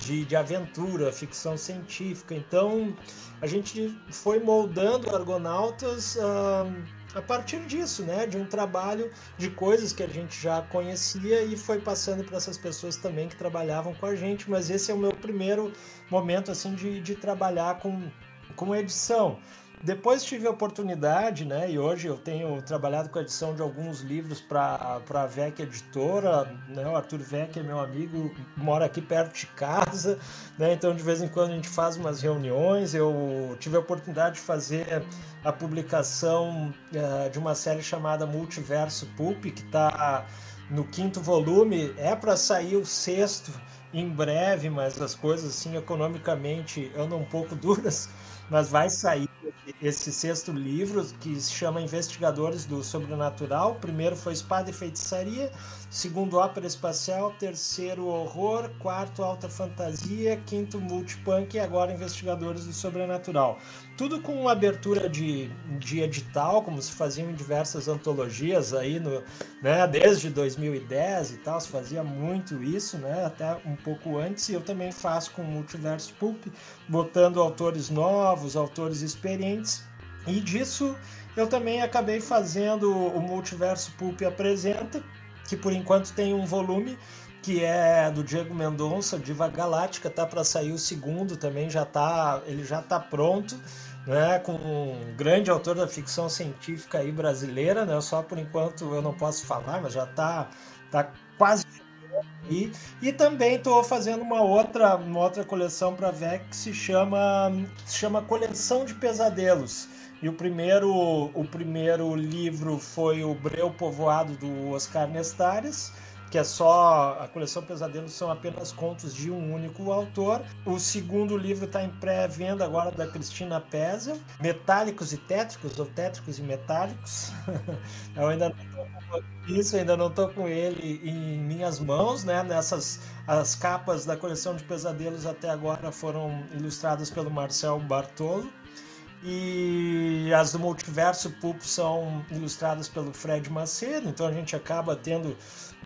de, de aventura, ficção científica. Então a gente foi moldando Argonautas a partir disso, né? De um trabalho de coisas que a gente já conhecia e foi passando para essas pessoas também que trabalhavam com a gente. Mas esse é o meu primeiro momento assim de, de trabalhar com, com edição. Depois tive a oportunidade, né, e hoje eu tenho trabalhado com a edição de alguns livros para a VEC Editora, né, o Arthur VEC é meu amigo, mora aqui perto de casa, né, então de vez em quando a gente faz umas reuniões, eu tive a oportunidade de fazer a publicação uh, de uma série chamada Multiverso Pulp, que está no quinto volume, é para sair o sexto em breve, mas as coisas assim economicamente andam um pouco duras, mas vai sair esse sexto livro, que se chama Investigadores do Sobrenatural. O primeiro foi Espada e Feitiçaria, segundo Ópera Espacial, terceiro Horror, quarto Alta Fantasia, quinto Multipunk. E agora Investigadores do Sobrenatural. Tudo com abertura de, de edital, como se faziam em diversas antologias aí, no, né, desde 2010 e tal, se fazia muito isso, né, até um pouco antes, e eu também faço com o Multiverso Pulp, botando autores novos, autores experientes, e disso eu também acabei fazendo o Multiverso Pulp Apresenta, que por enquanto tem um volume que é do Diego Mendonça, Diva Galáctica, tá para sair o segundo também, já tá, ele já tá pronto, né, com um grande autor da ficção científica aí brasileira, né, só por enquanto eu não posso falar, mas já tá, tá quase e, e também estou fazendo uma outra, uma outra coleção para VEC que se chama, se chama Coleção de Pesadelos. E o primeiro, o primeiro livro foi o Breu Povoado do Oscar Nestares que é só a coleção Pesadelos são apenas contos de um único autor. O segundo livro está em pré-venda agora da Cristina Pesa, Metálicos e Tétricos, ou Tétricos e Metálicos. eu ainda não tô, isso, ainda não estou com ele em minhas mãos, né? Nessas as capas da coleção de Pesadelos até agora foram ilustradas pelo Marcel Bartolo e as do Multiverso Pulp são ilustradas pelo Fred Macedo, então a gente acaba tendo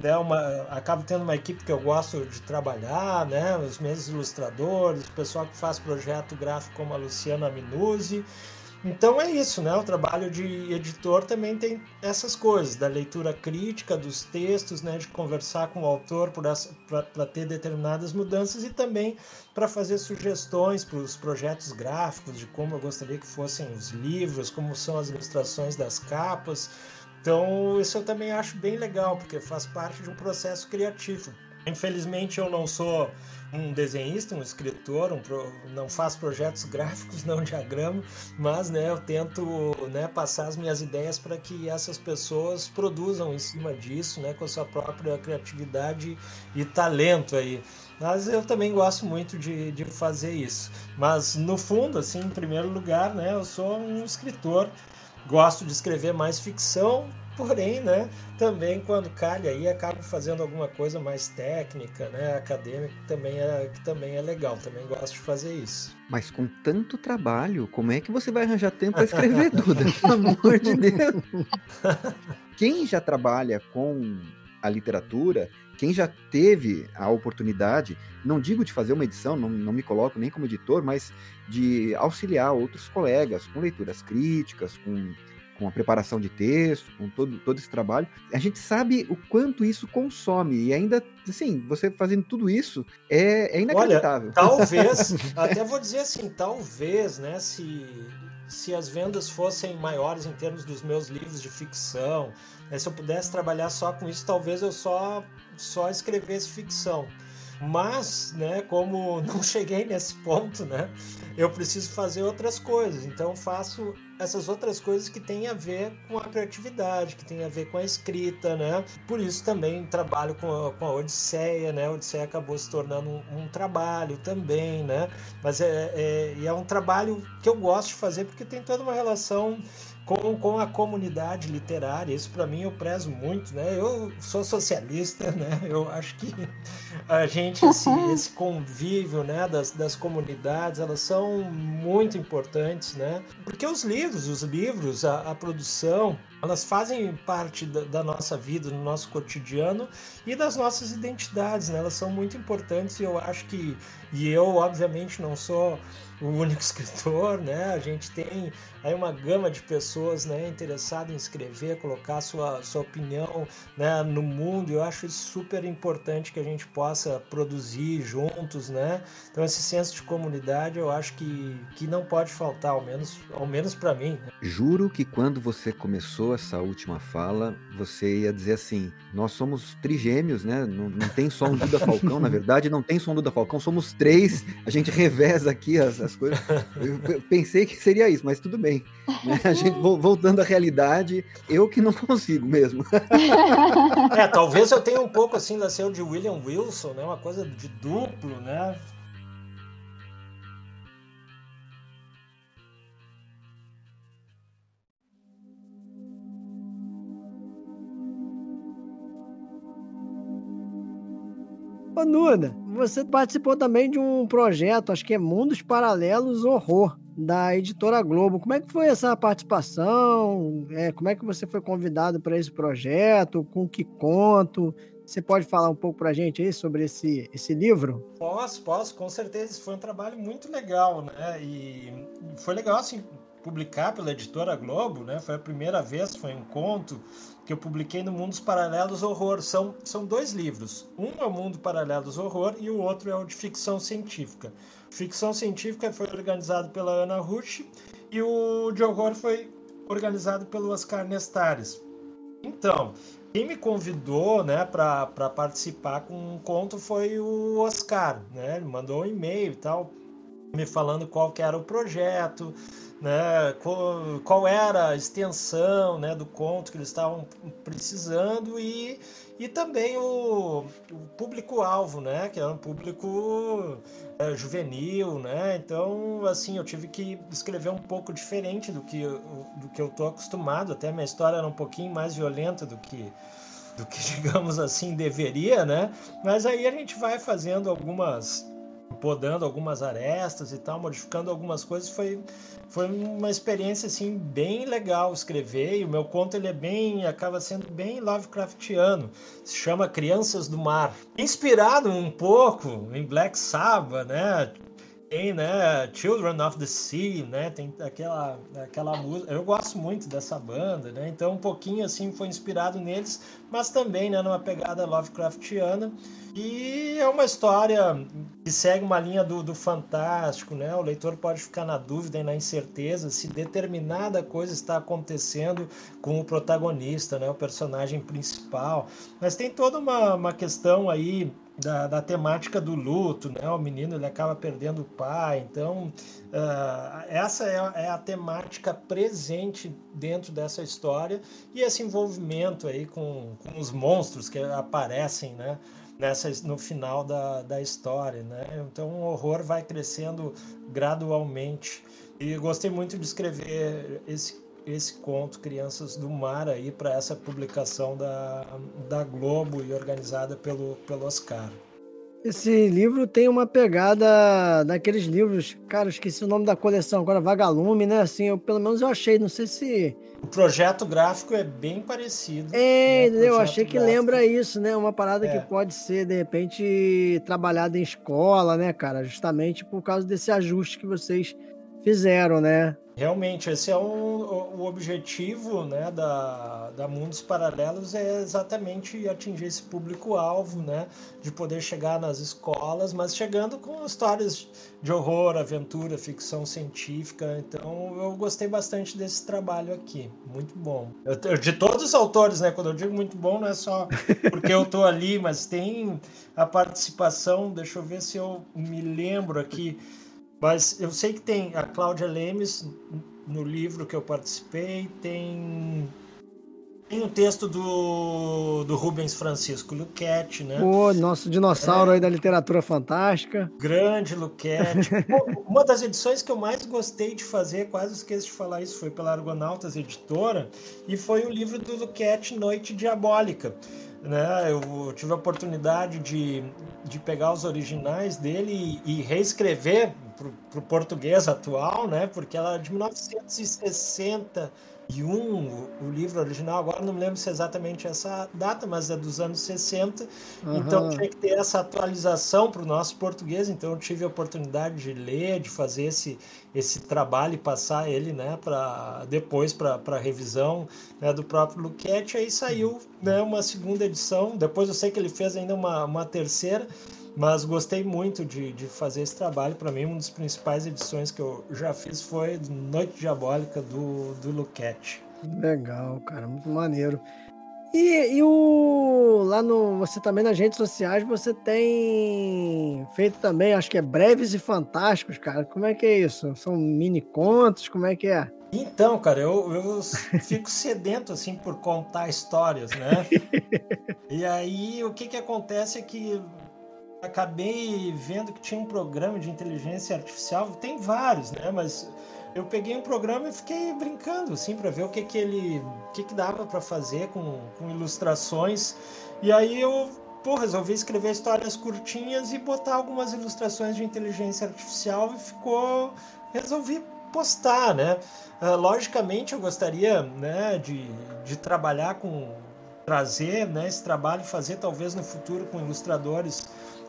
né, uma, acaba tendo uma equipe que eu gosto de trabalhar, né, os meus ilustradores, o pessoal que faz projeto gráfico como a Luciana Minuzzi, então é isso, né? O trabalho de editor também tem essas coisas, da leitura crítica dos textos, né? De conversar com o autor para ter determinadas mudanças e também para fazer sugestões para os projetos gráficos, de como eu gostaria que fossem os livros, como são as ilustrações das capas. Então isso eu também acho bem legal, porque faz parte de um processo criativo. Infelizmente eu não sou um desenhista, um escritor, um pro, não faço projetos gráficos, não diagrama, mas né, eu tento né, passar as minhas ideias para que essas pessoas produzam em cima disso, né, com a sua própria criatividade e talento aí. Mas eu também gosto muito de, de fazer isso. Mas no fundo, assim, em primeiro lugar, né, eu sou um escritor, gosto de escrever mais ficção, Porém, né, também quando calha aí, acabo fazendo alguma coisa mais técnica, né, acadêmica, que também é, que também é legal, também gosto de fazer isso. Mas com tanto trabalho, como é que você vai arranjar tempo para escrever, Duda? Pelo amor de Deus! Quem já trabalha com a literatura, quem já teve a oportunidade, não digo de fazer uma edição, não, não me coloco nem como editor, mas de auxiliar outros colegas com leituras críticas, com com a preparação de texto, com todo, todo esse trabalho, a gente sabe o quanto isso consome. E ainda, assim, você fazendo tudo isso é, é inacreditável. Olha, talvez, até vou dizer assim, talvez, né, se, se as vendas fossem maiores em termos dos meus livros de ficção, né, se eu pudesse trabalhar só com isso, talvez eu só, só escrevesse ficção. Mas, né, como não cheguei nesse ponto, né, eu preciso fazer outras coisas. Então faço essas outras coisas que têm a ver com a criatividade, que têm a ver com a escrita, né? Por isso também trabalho com a, com a Odisseia, né? A Odisseia acabou se tornando um, um trabalho também, né? Mas é, é, é um trabalho que eu gosto de fazer porque tem toda uma relação com, com a comunidade literária. Isso para mim eu prezo muito, né? Eu sou socialista, né? Eu acho que a gente esse, esse convívio, né, das, das comunidades, elas são muito importantes, né? Porque os livros, os livros, a, a produção, elas fazem parte da, da, nossa vida, do nosso cotidiano e das nossas identidades, né? Elas são muito importantes e eu acho que e eu obviamente não sou o único escritor, né? A gente tem aí uma gama de pessoas, né, interessadas em escrever, colocar sua sua opinião, né, no mundo. Eu acho super importante que a gente possa produzir juntos, né? Então esse senso de comunidade, eu acho que que não pode faltar, ao menos ao menos para mim. Né? Juro que quando você começou essa última fala, você ia dizer assim: nós somos trigêmeos, né? Não, não tem só um Duda Falcão, na verdade, não tem só um Duda Falcão, somos três. A gente reveza aqui as, as coisas. Eu pensei que seria isso, mas tudo bem. Né? A gente voltando à realidade, eu que não consigo mesmo. É, talvez eu tenha um pouco assim da de William Wilson, né? Uma coisa de duplo, né? Ô, Nuda, você participou também de um projeto, acho que é Mundos Paralelos Horror, da editora Globo. Como é que foi essa participação? É, como é que você foi convidado para esse projeto? Com que conto? Você pode falar um pouco para a gente aí sobre esse, esse livro? Posso, posso, com certeza. Foi um trabalho muito legal, né? E foi legal, assim, publicar pela editora Globo, né? Foi a primeira vez, foi um conto que eu publiquei no Mundos Paralelos Horror. São, são dois livros. Um é o Mundo Paralelos Horror e o outro é o de ficção científica. Ficção científica foi organizado pela Ana Rush e o de horror foi organizado pelo Oscar Nestares. Então, quem me convidou né, para participar com um conto foi o Oscar. Né? Ele mandou um e-mail e tal, me falando qual que era o projeto, né, qual, qual, era a extensão né, do conto que eles estavam precisando e, e também o, o público-alvo, né, que era um público é, juvenil, né, então assim eu tive que escrever um pouco diferente do que, do que eu estou acostumado, até minha história era um pouquinho mais violenta do que do que digamos assim deveria, né, mas aí a gente vai fazendo algumas podando algumas arestas e tal, modificando algumas coisas, foi, foi uma experiência assim bem legal escrever. E o meu conto ele é bem, acaba sendo bem Lovecraftiano. Se chama Crianças do Mar. Inspirado um pouco em Black Sabbath, né? Tem, né, Children of the Sea, né, tem aquela, aquela música, eu gosto muito dessa banda, né, então um pouquinho assim foi inspirado neles, mas também, né, numa pegada Lovecraftiana, e é uma história que segue uma linha do, do fantástico, né? O leitor pode ficar na dúvida e na incerteza se determinada coisa está acontecendo com o protagonista, né? O personagem principal. Mas tem toda uma, uma questão aí da, da, temática do luto, né? O menino ele acaba perdendo o pai, então uh, essa é, é, a temática presente dentro dessa história e esse envolvimento aí com, com os monstros que aparecem, né? nessa, no final da, da história, né? Então o horror vai crescendo gradualmente. E gostei muito de escrever esse, esse conto Crianças do Mar aí para essa publicação da, da Globo e organizada pelo, pelo Oscar. Esse livro tem uma pegada daqueles livros, cara, esqueci o nome da coleção agora, Vagalume, né? Assim, eu pelo menos eu achei, não sei se. O projeto gráfico é bem parecido. É, né? eu achei que gráfico. lembra isso, né? Uma parada é. que pode ser, de repente, trabalhada em escola, né, cara? Justamente por causa desse ajuste que vocês fizeram, né? Realmente, esse é um, o objetivo né, da, da Mundos Paralelos é exatamente atingir esse público-alvo, né, de poder chegar nas escolas, mas chegando com histórias de horror, aventura, ficção científica. Então, eu gostei bastante desse trabalho aqui, muito bom. Eu, de todos os autores, né, quando eu digo muito bom, não é só porque eu estou ali, mas tem a participação. Deixa eu ver se eu me lembro aqui. Mas eu sei que tem a Cláudia Lemes no livro que eu participei, tem tem um texto do, do Rubens Francisco Luquete, né? O nosso dinossauro é, aí da literatura fantástica. Grande Luquete. Uma das edições que eu mais gostei de fazer, quase esqueço de falar isso, foi pela Argonautas Editora, e foi o livro do Luquete, Noite Diabólica. Né? Eu tive a oportunidade de, de pegar os originais dele e, e reescrever para o português atual, né? Porque ela é de 1960 e um, o livro original, agora não me lembro se é exatamente essa data, mas é dos anos 60, uhum. então tinha que ter essa atualização para o nosso português, então eu tive a oportunidade de ler, de fazer esse, esse trabalho e passar ele né, para depois para a revisão né, do próprio Luquete, aí saiu né, uma segunda edição, depois eu sei que ele fez ainda uma, uma terceira, mas gostei muito de, de fazer esse trabalho. Para mim, uma das principais edições que eu já fiz foi Noite Diabólica do, do Luquete. Legal, cara, muito maneiro. E, e, o lá no você também nas redes sociais você tem feito também, acho que é breves e fantásticos, cara. Como é que é isso? São mini contos? Como é que é? Então, cara, eu, eu fico sedento assim por contar histórias, né? e aí o que que acontece é que acabei vendo que tinha um programa de inteligência artificial, tem vários, né? Mas eu peguei um programa e fiquei brincando, assim, para ver o que que ele, o que que dava para fazer com, com ilustrações. E aí eu, pô, resolvi escrever histórias curtinhas e botar algumas ilustrações de inteligência artificial e ficou, resolvi postar, né? Uh, logicamente eu gostaria, né, de, de trabalhar com trazer, né, esse trabalho fazer talvez no futuro com ilustradores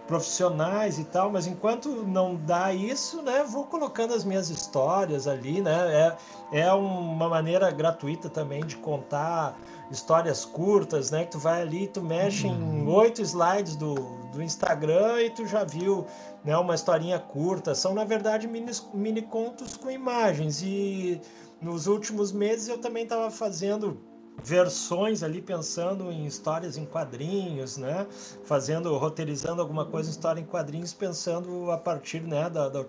profissionais e tal, mas enquanto não dá isso, né, vou colocando as minhas histórias ali, né, é, é uma maneira gratuita também de contar histórias curtas, né, que tu vai ali, tu mexe uhum. em oito slides do, do Instagram e tu já viu, né, uma historinha curta, são na verdade mini, mini contos com imagens. E nos últimos meses eu também estava fazendo versões ali pensando em histórias em quadrinhos, né? Fazendo, roteirizando alguma coisa história em quadrinhos, pensando a partir, né, da, da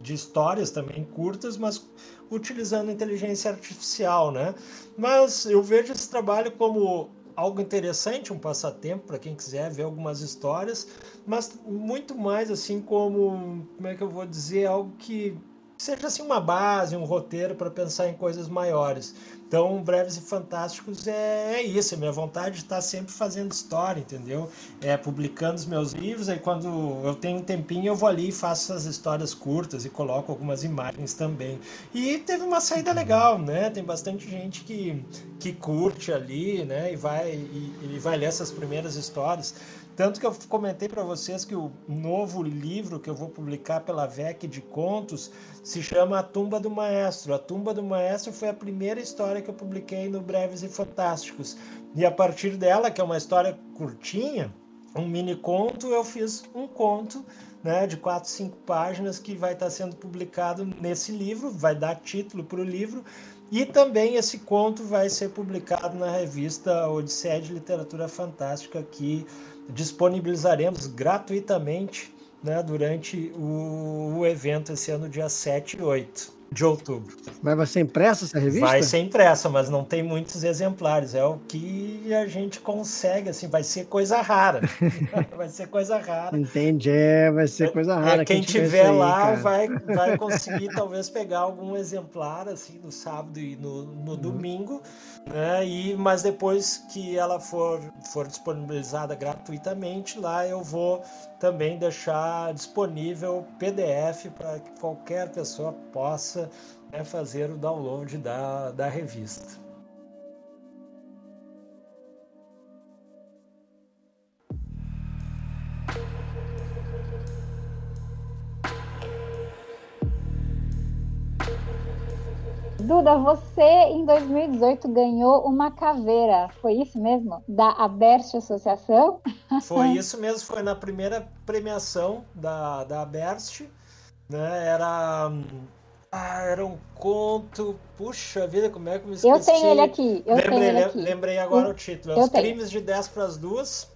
de histórias também curtas, mas utilizando inteligência artificial, né? Mas eu vejo esse trabalho como algo interessante, um passatempo para quem quiser ver algumas histórias, mas muito mais assim como, como é que eu vou dizer, algo que seja assim uma base, um roteiro para pensar em coisas maiores. Então, Breves e Fantásticos é, é isso, é minha vontade de estar sempre fazendo história, entendeu? É publicando os meus livros, aí quando eu tenho um tempinho eu vou ali e faço essas histórias curtas e coloco algumas imagens também. E teve uma saída legal, né? Tem bastante gente que, que curte ali, né? E vai, e, e vai ler essas primeiras histórias. Tanto que eu comentei para vocês que o novo livro que eu vou publicar pela VEC de contos se chama A Tumba do Maestro. A Tumba do Maestro foi a primeira história que eu publiquei no Breves e Fantásticos. E a partir dela, que é uma história curtinha, um mini conto, eu fiz um conto né, de quatro, cinco páginas que vai estar sendo publicado nesse livro, vai dar título para o livro, e também esse conto vai ser publicado na revista Odisseia de Literatura Fantástica, que disponibilizaremos gratuitamente né, durante o, o evento esse ano, dia 7 e 8 de outubro. Mas vai ser impressa essa revista? Vai ser impressa, mas não tem muitos exemplares. É o que a gente consegue, assim, vai ser coisa rara. vai ser coisa rara. Entendi, é, vai ser coisa é, rara. É, quem tiver aí, lá vai, vai conseguir talvez pegar algum exemplar, assim, no sábado e no, no uhum. domingo, né? E, mas depois que ela for, for disponibilizada gratuitamente, lá eu vou também deixar disponível PDF para que qualquer pessoa possa né, fazer o download da, da revista. Duda, você em 2018 ganhou uma caveira, foi isso mesmo? Da Aberte Associação? Foi isso mesmo, foi na primeira premiação da, da Aberst. Né? Era. Ah, era um conto. Puxa vida, como é que eu me esqueci? Eu tenho ele aqui. Eu lembrei, tenho ele aqui. lembrei agora o título. É Os tenho. Crimes de 10 para as duas.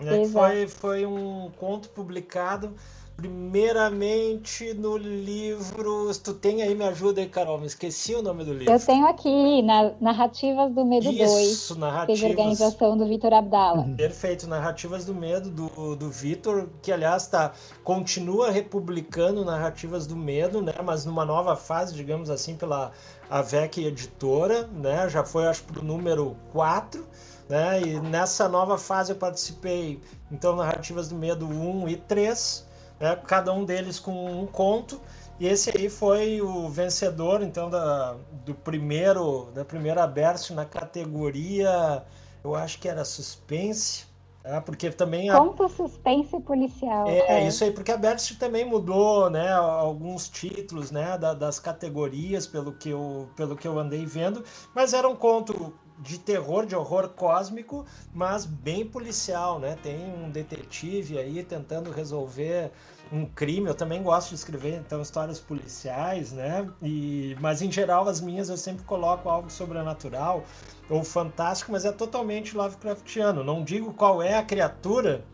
Né? Foi, foi um conto publicado Primeiramente no livro. Tu tem aí, me ajuda aí, Carol. Me esqueci o nome do livro. Eu tenho aqui, na Narrativas do Medo Isso, 2. Isso, Narrativas. Teve organização do Vitor Abdala. Uhum. Perfeito, Narrativas do Medo, do, do Vitor, que aliás tá, continua republicando Narrativas do Medo, né? Mas numa nova fase, digamos assim, pela AVEC Editora, né? Já foi, acho, pro número 4. Né? E nessa nova fase eu participei, então, Narrativas do Medo 1 e 3 né? cada um deles com um conto. E esse aí foi o vencedor, então, da, do primeiro, da primeira Berst na categoria, eu acho que era suspense, tá? porque também... A... Conto suspense policial. É, é, isso aí, porque a Berst também mudou, né, alguns títulos, né, da, das categorias, pelo que, eu, pelo que eu andei vendo, mas era um conto de terror, de horror cósmico, mas bem policial, né? Tem um detetive aí tentando resolver um crime. Eu também gosto de escrever então histórias policiais, né? E mas em geral as minhas eu sempre coloco algo sobrenatural ou fantástico, mas é totalmente Lovecraftiano. Não digo qual é a criatura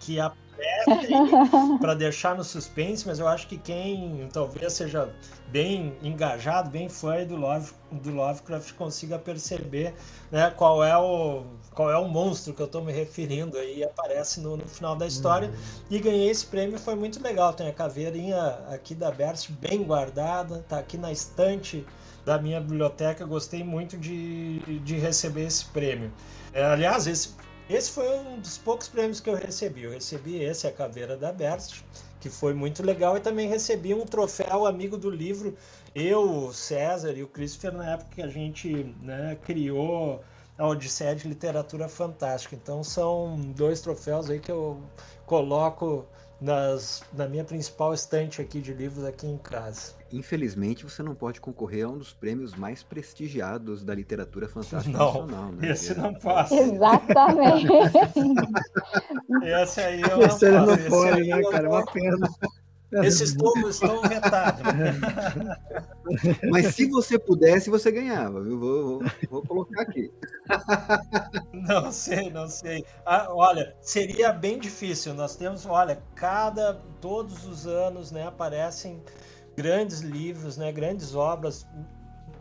que aparece para deixar no suspense, mas eu acho que quem talvez seja bem engajado, bem fã do, Love, do Lovecraft consiga perceber né, qual, é o, qual é o monstro que eu estou me referindo aí, aparece no, no final da história. Uhum. E ganhei esse prêmio, foi muito legal. Tem a caveirinha aqui da Berst bem guardada, tá aqui na estante da minha biblioteca. Gostei muito de, de receber esse prêmio. É, aliás, esse, esse foi um dos poucos prêmios que eu recebi. Eu recebi esse, a caveira da Berst que foi muito legal. E também recebi um troféu amigo do livro. Eu, o César e o Christopher, na época que a gente né, criou a Odisseia de Literatura Fantástica. Então são dois troféus aí que eu coloco nas, na minha principal estante aqui de livros aqui em casa. Infelizmente, você não pode concorrer a um dos prêmios mais prestigiados da literatura fantástica não, nacional, né? Esse não passa. Exatamente. esse aí eu esse não, não pode, né, cara? É uma pena. Esses todos estão vetados. Mas se você pudesse, você ganhava, viu? Vou, vou, vou colocar aqui. Não sei, não sei. Ah, olha, seria bem difícil. Nós temos, olha, cada todos os anos, né, aparecem grandes livros, né, grandes obras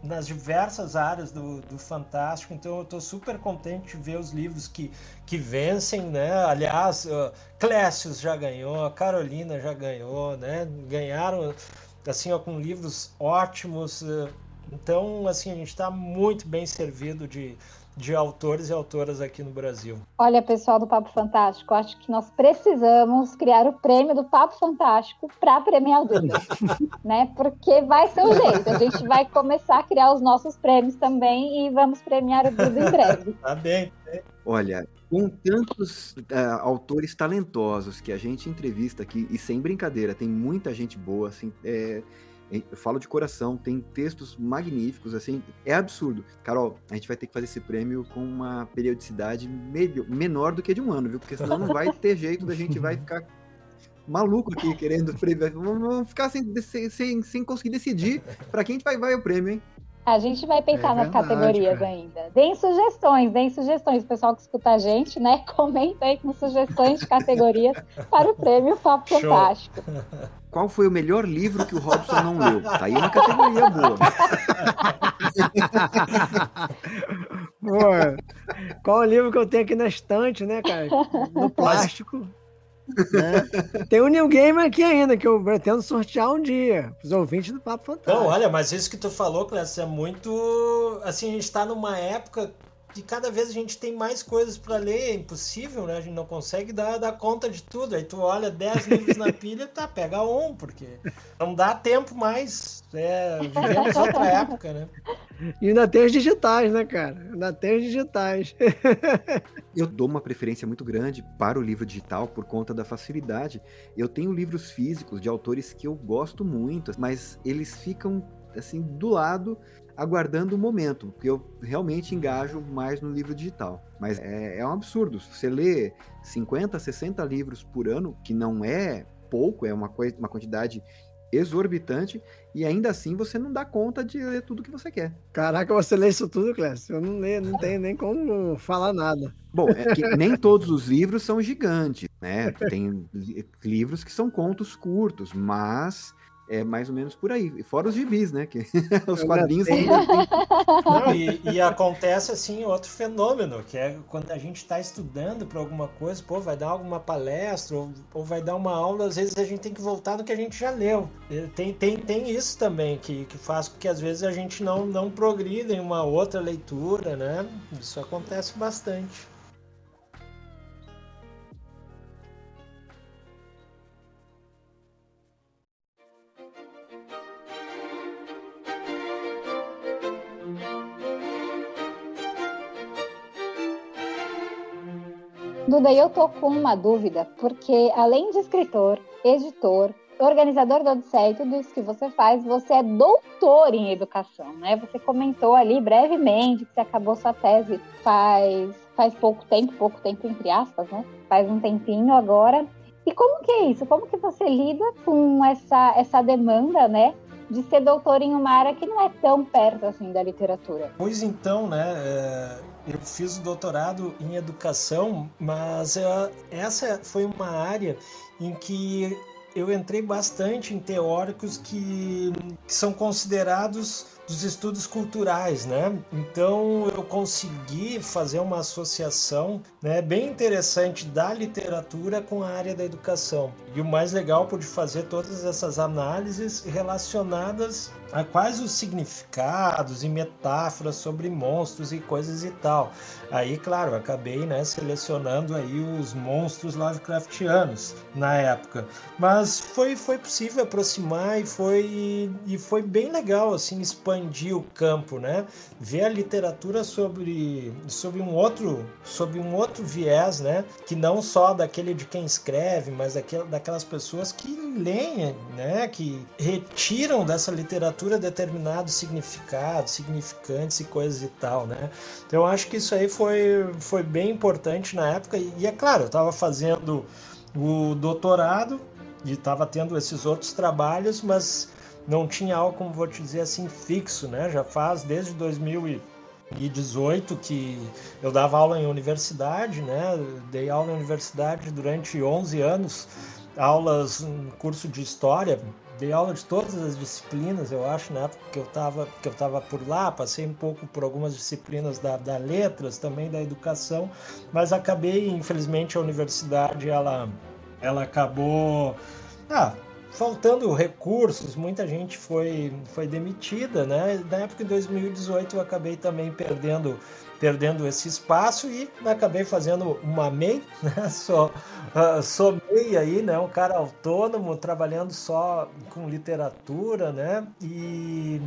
nas diversas áreas do, do fantástico. Então eu estou super contente de ver os livros que, que vencem, né? Aliás, uh, Clécius já ganhou, Carolina já ganhou, né? Ganharam assim ó, com livros ótimos. Uh, então, assim, a gente está muito bem servido de, de autores e autoras aqui no Brasil. Olha, pessoal do Papo Fantástico, acho que nós precisamos criar o prêmio do Papo Fantástico para premiar o Duda, né? Porque vai ser o jeito. A gente vai começar a criar os nossos prêmios também e vamos premiar o Duda em breve. tá bem. Olha, com tantos uh, autores talentosos que a gente entrevista aqui, e sem brincadeira, tem muita gente boa, assim, é, Eu falo de coração, tem textos magníficos, assim, é absurdo. Carol, a gente vai ter que fazer esse prêmio com uma periodicidade menor do que de um ano, viu? Porque senão não vai ter jeito da gente vai ficar maluco aqui querendo prêmio. Vamos ficar sem, sem, sem conseguir decidir para quem vai, vai o prêmio, hein? A gente vai pensar é nas categorias cara. ainda. Deem sugestões, deem sugestões. O pessoal que escuta a gente, né? Comenta aí com sugestões de categorias para o prêmio Papo Show. Fantástico. Qual foi o melhor livro que o Robson não leu? Tá aí uma categoria boa. Pô, qual o livro que eu tenho aqui na estante, né, cara? No plástico. Né? Tem um New Game aqui ainda, que eu pretendo sortear um dia, os ouvintes do Papo Fantástico. Não, olha, mas isso que tu falou, Clécio, é muito. Assim, a gente tá numa época que cada vez a gente tem mais coisas para ler, é impossível, né? A gente não consegue dar, dar conta de tudo. Aí tu olha 10 livros na pilha, tá, pega um, porque não dá tempo mais. É, vivemos outra época, né? E ainda tem os digitais, né, cara? Ainda tem os digitais. Eu dou uma preferência muito grande para o livro digital por conta da facilidade. Eu tenho livros físicos de autores que eu gosto muito, mas eles ficam assim do lado aguardando o momento, porque eu realmente engajo mais no livro digital. Mas é, é um absurdo. Você lê 50, 60 livros por ano, que não é pouco, é uma, coisa, uma quantidade exorbitante, e ainda assim você não dá conta de ler tudo que você quer. Caraca, você lê isso tudo, Clécio? Eu não leio, não tenho nem como falar nada. Bom, é que nem todos os livros são gigantes, né? Tem livros que são contos curtos, mas é mais ou menos por aí. Fora os gibis, né? Que os quadrinhos. Não, e, e, acontece assim outro fenômeno, que é quando a gente está estudando para alguma coisa, pô, vai dar alguma palestra ou, ou, vai dar uma aula, às vezes a gente tem que voltar no que a gente já leu. Tem, tem, tem isso também que, que faz com que às vezes a gente não, não progrida em uma outra leitura, né? Isso acontece bastante. Duda, eu tô com uma dúvida, porque além de escritor, editor, organizador do Odisseia e tudo isso que você faz, você é doutor em educação, né? Você comentou ali brevemente que você acabou sua tese faz, faz pouco tempo, pouco tempo entre aspas, né? Faz um tempinho agora. E como que é isso? Como que você lida com essa, essa demanda, né? De ser doutor em uma área que não é tão perto assim da literatura. Pois então, né? É eu fiz o doutorado em educação, mas uh, essa foi uma área em que eu entrei bastante em teóricos que, que são considerados dos estudos culturais, né? Então eu consegui fazer uma associação, né, bem interessante da literatura com a área da educação. E o mais legal pude fazer todas essas análises relacionadas quais os significados e metáforas sobre monstros e coisas e tal. Aí, claro, acabei né, selecionando aí os monstros Lovecraftianos na época. Mas foi, foi possível aproximar e foi, e foi bem legal assim expandir o campo, né? Ver a literatura sobre, sobre um outro sobre um outro viés, né? Que não só daquele de quem escreve, mas daquela, daquelas pessoas que leem, né? Que retiram dessa literatura determinados significados, significantes e coisas e tal, né? Então eu acho que isso aí foi, foi bem importante na época. E é claro, eu estava fazendo o doutorado e estava tendo esses outros trabalhos, mas não tinha algo, como vou te dizer assim, fixo, né? Já faz desde 2018 que eu dava aula em universidade, né? Dei aula em universidade durante 11 anos, aulas, um curso de história, dei aula de todas as disciplinas, eu acho, na época que eu estava que eu tava por lá, passei um pouco por algumas disciplinas da, da letras, também da educação, mas acabei, infelizmente, a universidade, ela, ela acabou... Ah, faltando recursos, muita gente foi, foi demitida, né? Na época de 2018 eu acabei também perdendo perdendo esse espaço e acabei fazendo uma MEI, né? Sou, uh, sou MEI aí, né? Um cara autônomo, trabalhando só com literatura, né? E...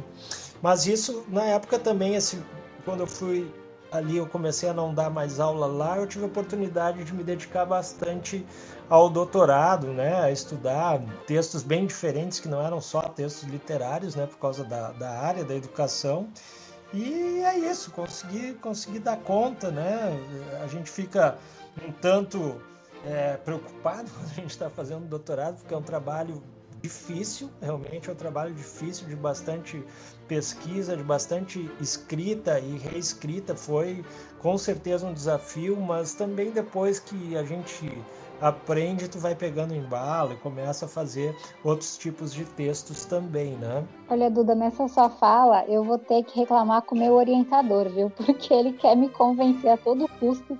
Mas isso, na época também, esse, quando eu fui ali eu comecei a não dar mais aula lá, eu tive a oportunidade de me dedicar bastante ao doutorado, né, a estudar textos bem diferentes que não eram só textos literários, né, por causa da, da área da educação. E é isso, consegui, consegui dar conta, né? A gente fica um tanto é, preocupado quando a gente está fazendo doutorado, porque é um trabalho difícil, realmente é um trabalho difícil de bastante pesquisa, de bastante escrita e reescrita. Foi com certeza um desafio, mas também depois que a gente aprende, tu vai pegando embalo e começa a fazer outros tipos de textos também, né? Olha, Duda, nessa sua fala, eu vou ter que reclamar com o meu orientador, viu? Porque ele quer me convencer a todo custo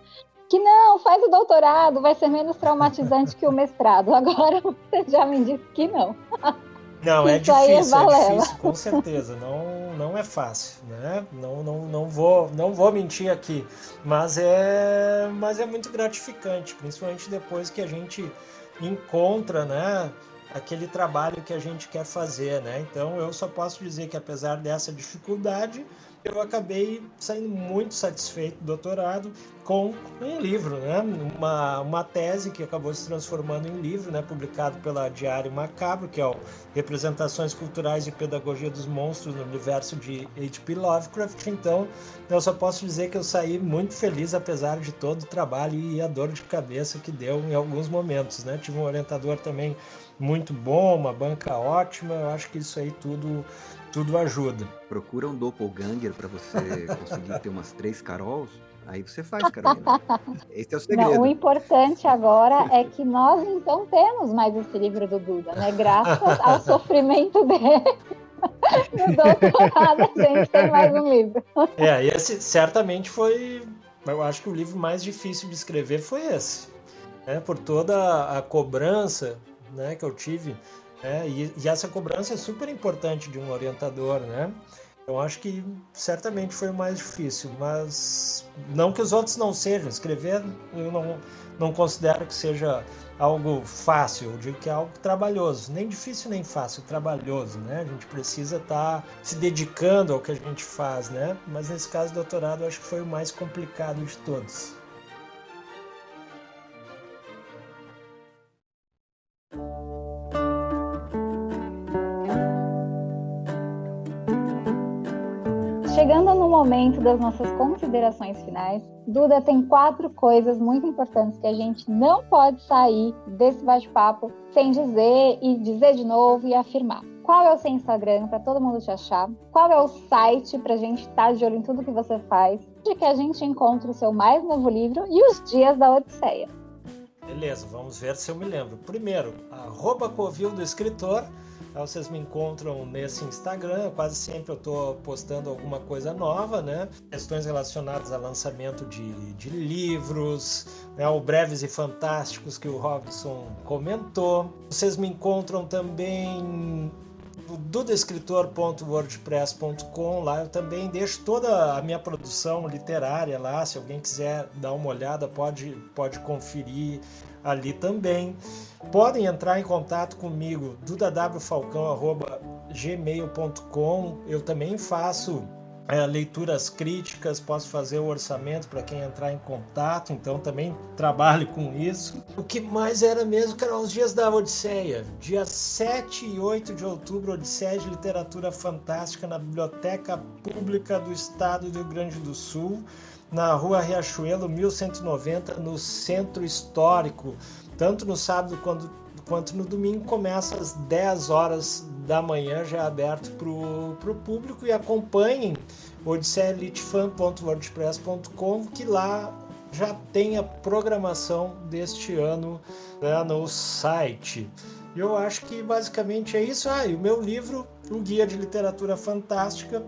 que não, faz o doutorado, vai ser menos traumatizante que o mestrado. Agora você já me disse que não. Não, é difícil, é, é, difícil, com certeza. Não, não é fácil, né? Não, não, não, vou, não vou mentir aqui, mas é, mas é muito gratificante, principalmente depois que a gente encontra, né? Aquele trabalho que a gente quer fazer, né? Então eu só posso dizer que apesar dessa dificuldade, eu acabei saindo muito satisfeito do doutorado com um livro, né? uma, uma tese que acabou se transformando em livro, né? publicado pela Diário Macabro, que é o Representações Culturais e Pedagogia dos Monstros no Universo de H.P. Lovecraft. Então, eu só posso dizer que eu saí muito feliz, apesar de todo o trabalho e a dor de cabeça que deu em alguns momentos. Né? Tive um orientador também muito bom, uma banca ótima, eu acho que isso aí tudo tudo ajuda. Procura um doppelganger para você conseguir ter umas três Carols. Aí você faz, Carolina. Esse é o segredo. Não, o importante agora é que nós então temos mais esse livro do Duda, né? Graças ao sofrimento dele. No doutorado a gente tem mais um livro. É, esse certamente foi. Eu acho que o livro mais difícil de escrever foi esse. Né? Por toda a cobrança né, que eu tive né? E, e, essa cobrança é super importante de um orientador, né? Eu acho que certamente foi o mais difícil, mas não que os outros não sejam. Escrever eu não, não considero que seja algo fácil, eu digo que é algo trabalhoso. Nem difícil nem fácil, trabalhoso, né? A gente precisa estar tá se dedicando ao que a gente faz, né? Mas nesse caso, do doutorado, eu acho que foi o mais complicado de todos. Momento das nossas considerações finais, Duda tem quatro coisas muito importantes que a gente não pode sair desse bate-papo sem dizer e dizer de novo e afirmar. Qual é o seu Instagram para todo mundo te achar? Qual é o site para a gente estar tá de olho em tudo que você faz? De que a gente encontra o seu mais novo livro e os dias da Odisseia. Beleza, vamos ver se eu me lembro. Primeiro, arroba Covil do Escritor vocês me encontram nesse Instagram, quase sempre eu estou postando alguma coisa nova, né? Questões relacionadas a lançamento de, de livros, né? o Breves e Fantásticos que o Robson comentou. Vocês me encontram também dudescritor.wordpress.com. Lá eu também deixo toda a minha produção literária lá. Se alguém quiser dar uma olhada, pode, pode conferir ali também. Podem entrar em contato comigo, dudawfalcão.gmail.com. Eu também faço é, leituras críticas, posso fazer o orçamento para quem entrar em contato, então também trabalho com isso. O que mais era mesmo que eram os dias da Odisseia. Dia 7 e 8 de outubro, Odisseia de Literatura Fantástica na Biblioteca Pública do Estado do Rio Grande do Sul na rua Riachuelo 1190, no centro histórico. Tanto no sábado quanto, quanto no domingo, começa às 10 horas da manhã, já é aberto para o público. E acompanhem odisseaelitefan.wordpress.com, que lá já tem a programação deste ano né, no site. Eu acho que basicamente é isso. Ah, e o meu livro, o Guia de Literatura Fantástica,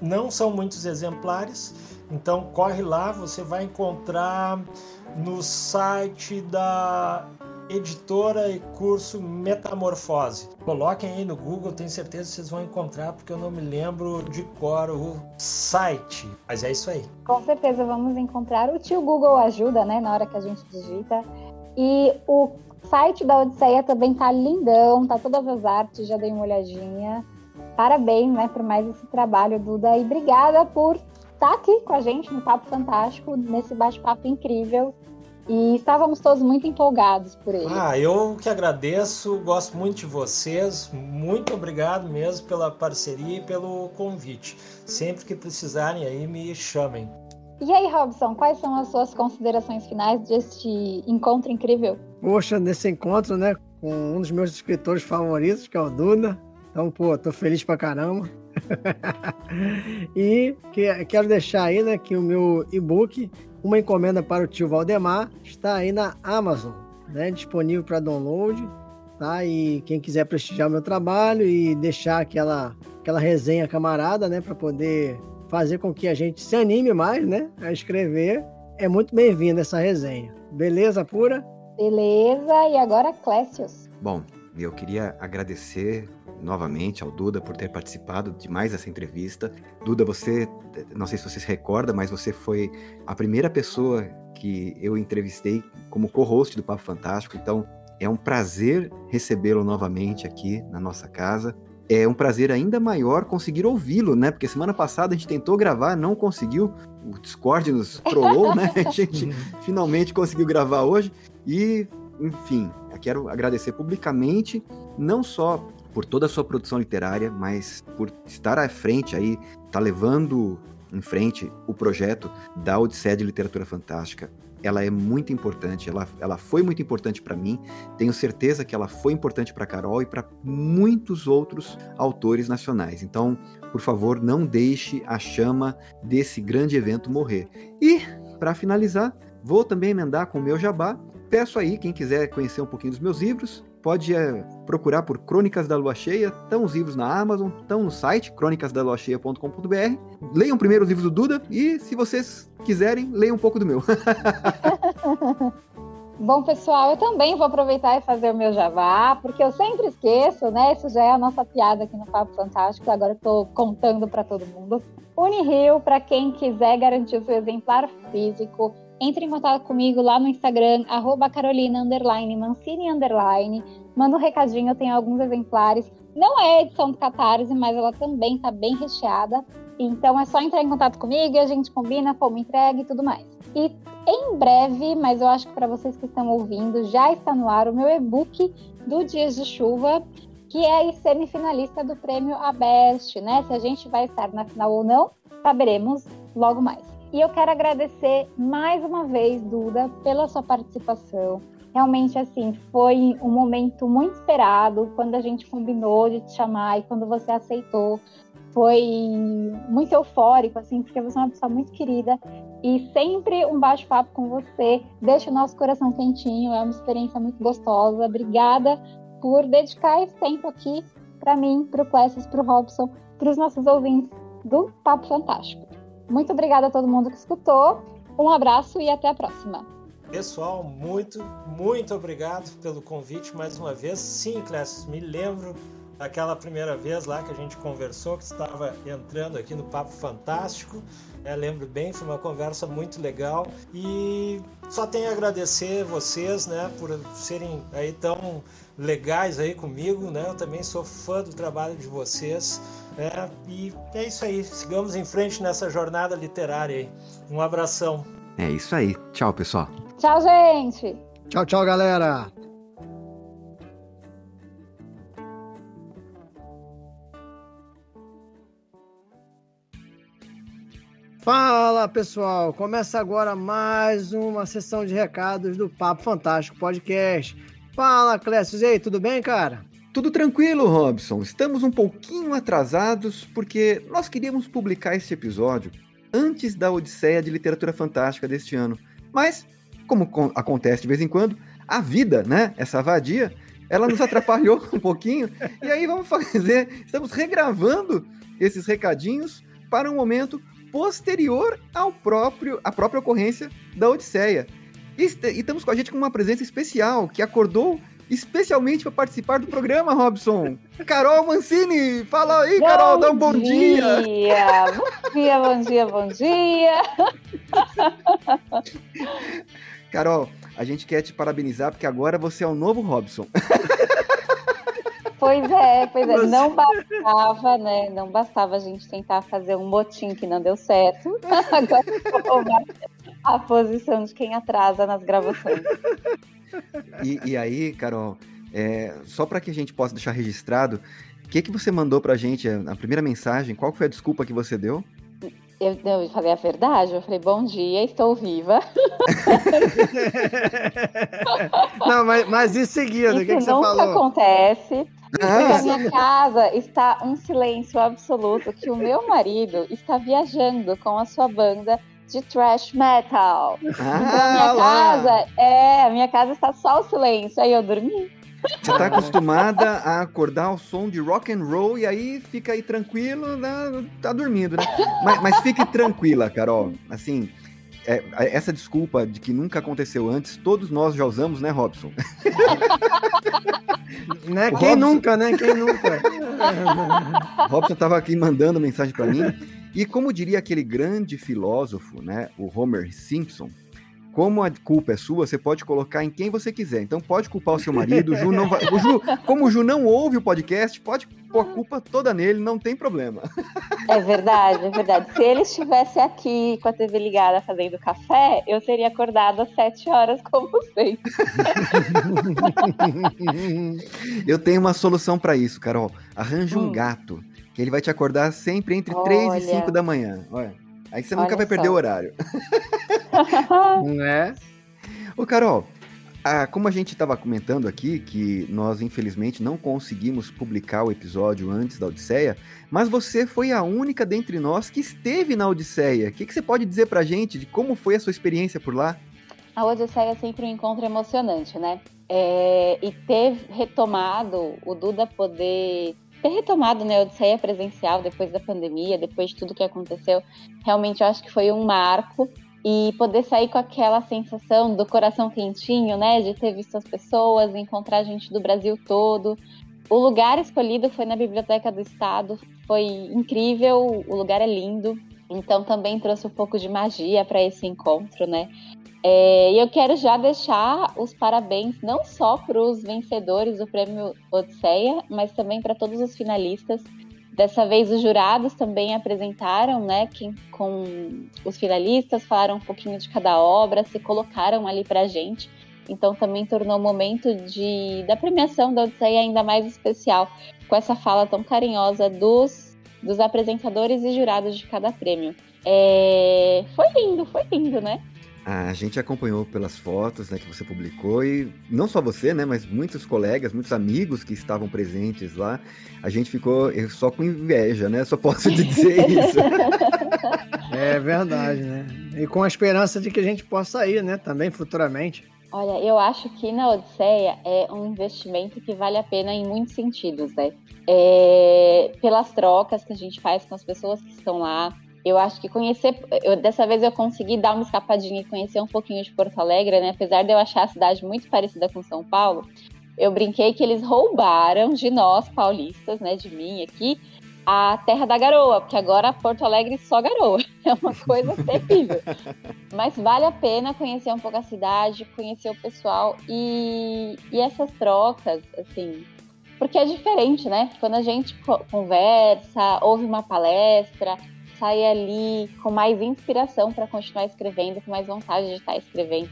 não são muitos exemplares, então corre lá, você vai encontrar no site da editora e curso Metamorfose. Coloquem aí no Google, tenho certeza que vocês vão encontrar, porque eu não me lembro de cor o site. Mas é isso aí. Com certeza vamos encontrar. O tio Google ajuda, né, na hora que a gente digita. E o site da Odisseia também tá lindão, tá todas as artes, já dei uma olhadinha. Parabéns, né, por mais esse trabalho, Duda, e obrigada por tá aqui com a gente no Papo Fantástico, nesse bate-papo incrível. E estávamos todos muito empolgados por ele. Ah, eu que agradeço, gosto muito de vocês. Muito obrigado mesmo pela parceria e pelo convite. Sempre que precisarem aí, me chamem. E aí, Robson, quais são as suas considerações finais deste encontro incrível? Poxa, nesse encontro, né, com um dos meus escritores favoritos, que é o Duda. Então, pô, tô feliz pra caramba. E que, quero deixar aí, né, que o meu e-book uma encomenda para o tio Valdemar está aí na Amazon, né? Disponível para download, tá? E quem quiser prestigiar o meu trabalho e deixar aquela, aquela resenha camarada, né? Para poder fazer com que a gente se anime mais, né? A escrever, é muito bem-vinda essa resenha. Beleza pura? Beleza, e agora Clécius. Bom, eu queria agradecer novamente ao Duda por ter participado de mais essa entrevista. Duda, você, não sei se você se recorda, mas você foi a primeira pessoa que eu entrevistei como co-host do Papo Fantástico, então é um prazer recebê-lo novamente aqui na nossa casa. É um prazer ainda maior conseguir ouvi-lo, né? Porque semana passada a gente tentou gravar, não conseguiu. O Discord nos trollou, né? A gente finalmente conseguiu gravar hoje. E, enfim, quero agradecer publicamente, não só por toda a sua produção literária, mas por estar à frente aí, tá levando em frente o projeto da Odisseia de Literatura Fantástica. Ela é muito importante, ela, ela foi muito importante para mim, tenho certeza que ela foi importante para Carol e para muitos outros autores nacionais. Então, por favor, não deixe a chama desse grande evento morrer. E, para finalizar, vou também emendar com o meu jabá. Peço aí, quem quiser conhecer um pouquinho dos meus livros, pode é, procurar por Crônicas da Lua Cheia, estão os livros na Amazon, estão no site crônicasdaluacheia.com.br. Leiam primeiro os livros do Duda e, se vocês quiserem, leiam um pouco do meu. Bom, pessoal, eu também vou aproveitar e fazer o meu javá, porque eu sempre esqueço, né? Isso já é a nossa piada aqui no Papo Fantástico, agora estou contando para todo mundo. Unirio, para quem quiser garantir o seu exemplar físico, entre em contato comigo lá no Instagram, arroba Carolina underline, Mancini underline. Manda um recadinho, eu tenho alguns exemplares. Não é edição do Catarse, mas ela também está bem recheada. Então é só entrar em contato comigo e a gente combina como entrega e tudo mais. E em breve, mas eu acho que para vocês que estão ouvindo, já está no ar o meu e-book do Dias de Chuva, que é semifinalista do prêmio Abest, né? Se a gente vai estar na final ou não, saberemos logo mais. E eu quero agradecer mais uma vez, Duda, pela sua participação. Realmente, assim, foi um momento muito esperado quando a gente combinou de te chamar e quando você aceitou. Foi muito eufórico, assim, porque você é uma pessoa muito querida e sempre um bate-papo com você deixa o nosso coração quentinho. É uma experiência muito gostosa. Obrigada por dedicar esse tempo aqui para mim, para o Clécio, para o Robson, para os nossos ouvintes do Papo Fantástico. Muito obrigada a todo mundo que escutou. Um abraço e até a próxima. Pessoal, muito, muito obrigado pelo convite mais uma vez. Sim, Clécio, me lembro daquela primeira vez lá que a gente conversou, que estava entrando aqui no Papo Fantástico. É, lembro bem, foi uma conversa muito legal. E só tenho a agradecer vocês, né, por serem aí tão legais aí comigo, né? Eu também sou fã do trabalho de vocês. É, e é isso aí. Sigamos em frente nessa jornada literária aí. Um abração. É isso aí. Tchau, pessoal. Tchau, gente. Tchau, tchau, galera. Fala pessoal, começa agora mais uma sessão de recados do Papo Fantástico Podcast. Fala Clécio, e aí, tudo bem, cara? Tudo tranquilo, Robson. Estamos um pouquinho atrasados porque nós queríamos publicar este episódio antes da Odisseia de Literatura Fantástica deste ano. Mas, como acontece de vez em quando, a vida, né, essa vadia, ela nos atrapalhou um pouquinho. E aí vamos fazer, estamos regravando esses recadinhos para um momento posterior ao próprio à própria ocorrência da Odisseia. E, e estamos com a gente com uma presença especial que acordou especialmente para participar do programa, Robson. Carol Mancini, fala aí, Carol, bom dá um bom dia. dia. Bom dia, bom dia, bom dia. Carol, a gente quer te parabenizar porque agora você é o novo Robson. Pois é, pois é. Não bastava, né? Não bastava a gente tentar fazer um motim que não deu certo. Agora a posição de quem atrasa nas gravações. E, e aí, Carol, é, só para que a gente possa deixar registrado, o que, que você mandou pra gente, a primeira mensagem, qual foi a desculpa que você deu? Eu, eu falei a verdade, eu falei, bom dia, estou viva. Não, mas, mas em seguida, o que, que você falou? nunca acontece. Ah. Na minha casa está um silêncio absoluto que o meu marido está viajando com a sua banda de thrash metal. Ah, então, a minha casa, é, a minha casa está só o silêncio. Aí eu dormi. Você está acostumada a acordar ao som de rock and roll e aí fica aí tranquilo, né? tá dormindo, né? Mas, mas fique tranquila, Carol. Assim, é, essa desculpa de que nunca aconteceu antes, todos nós já usamos, né, Robson? né? Quem Robson... nunca, né? Quem nunca? Robson estava aqui mandando mensagem para mim. E como diria aquele grande filósofo, né, o Homer Simpson, como a culpa é sua, você pode colocar em quem você quiser. Então pode culpar o seu marido, o Ju não vai, o Ju, como o Ju não ouve o podcast, pode pôr a culpa toda nele, não tem problema. É verdade, é verdade. Se ele estivesse aqui com a TV ligada fazendo café, eu teria acordado às sete horas como vocês. eu tenho uma solução para isso, Carol. Arranja hum. um gato, que ele vai te acordar sempre entre Olha. 3 e 5 da manhã. Olha. Aí você Olha nunca vai só. perder o horário. né? Ô, Carol, ah, como a gente estava comentando aqui, que nós infelizmente não conseguimos publicar o episódio antes da Odisseia, mas você foi a única dentre nós que esteve na Odisseia. O que, que você pode dizer pra gente de como foi a sua experiência por lá? A Odisseia é sempre um encontro emocionante, né? É, e ter retomado o Duda poder ter retomado né, a Odisseia presencial depois da pandemia, depois de tudo que aconteceu, realmente eu acho que foi um marco. E poder sair com aquela sensação do coração quentinho, né? De ter visto as pessoas, encontrar gente do Brasil todo. O lugar escolhido foi na Biblioteca do Estado, foi incrível, o lugar é lindo. Então também trouxe um pouco de magia para esse encontro, né? É, e eu quero já deixar os parabéns não só para os vencedores do prêmio Odisseia, mas também para todos os finalistas. Dessa vez os jurados também apresentaram, né, que, com os finalistas, falaram um pouquinho de cada obra, se colocaram ali para a gente. Então também tornou o momento de, da premiação da Odisseia ainda mais especial, com essa fala tão carinhosa dos, dos apresentadores e jurados de cada prêmio. É, foi lindo, foi lindo, né? A gente acompanhou pelas fotos né, que você publicou e não só você, né, mas muitos colegas, muitos amigos que estavam presentes lá. A gente ficou só com inveja, né? Só posso te dizer isso. é verdade, né? E com a esperança de que a gente possa ir, né, também futuramente. Olha, eu acho que na Odisseia é um investimento que vale a pena em muitos sentidos, né? É, pelas trocas que a gente faz com as pessoas que estão lá, eu acho que conhecer, eu, dessa vez eu consegui dar uma escapadinha e conhecer um pouquinho de Porto Alegre, né? Apesar de eu achar a cidade muito parecida com São Paulo, eu brinquei que eles roubaram de nós paulistas, né, de mim aqui, a terra da garoa, porque agora Porto Alegre só garoa. É uma coisa terrível. Mas vale a pena conhecer um pouco a cidade, conhecer o pessoal e, e essas trocas, assim, porque é diferente, né? Quando a gente conversa, ouve uma palestra, sai ali com mais inspiração para continuar escrevendo, com mais vontade de estar escrevendo.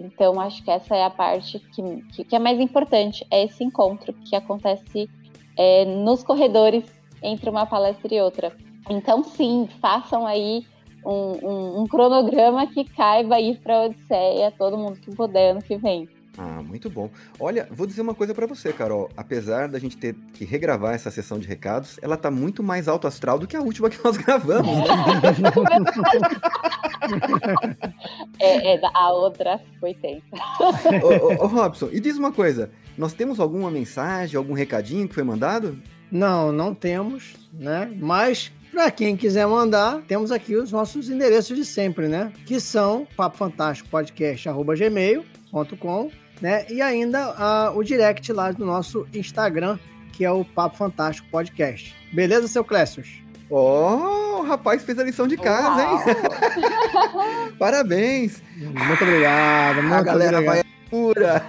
Então, acho que essa é a parte que, que, é mais importante, é esse encontro que acontece é, nos corredores entre uma palestra e outra. Então, sim, façam aí um, um, um cronograma que caiba ir para a Odisseia, todo mundo que puder ano que vem. Ah, muito bom. Olha, vou dizer uma coisa para você, Carol. Apesar da gente ter que regravar essa sessão de recados, ela tá muito mais alto astral do que a última que nós gravamos. Né? é, é, a outra foi tensa. ô, ô, ô, Robson, e diz uma coisa: nós temos alguma mensagem, algum recadinho que foi mandado? Não, não temos, né? Mas para quem quiser mandar, temos aqui os nossos endereços de sempre, né? Que são papofantásticopodcast.gmail.com né? E ainda uh, o direct lá do nosso Instagram, que é o Papo Fantástico Podcast. Beleza, seu Clécius? Oh, o rapaz fez a lição de casa, Uau. hein? Parabéns! Muito obrigado, muito a galera obrigado. vai pura.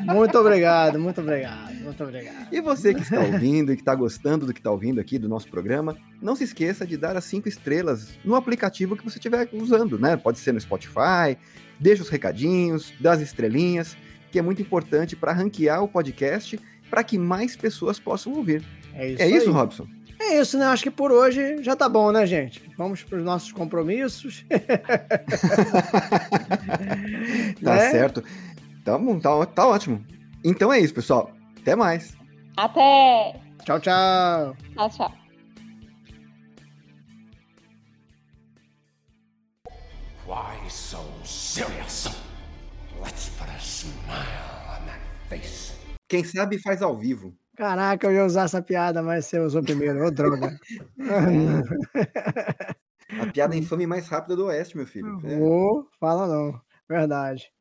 Muito obrigado, muito obrigado, muito obrigado. E você que está ouvindo e que está gostando do que está ouvindo aqui do nosso programa, não se esqueça de dar as cinco estrelas no aplicativo que você estiver usando, né? Pode ser no Spotify, deixa os recadinhos, dá as estrelinhas, que é muito importante para ranquear o podcast para que mais pessoas possam ouvir. É isso, É isso. Robson? É isso, né? Acho que por hoje já tá bom, né, gente? Vamos para os nossos compromissos. Tá Né? certo. Tá, bom, tá, tá ótimo. Então é isso, pessoal. Até mais. Até! Tchau, tchau. Tchau, tchau. Why so serious? Quem sabe faz ao vivo. Caraca, eu ia usar essa piada, mas você usou primeiro. Ô, droga. A piada infame mais rápida do Oeste, meu filho. É. Vou, fala não. Verdade.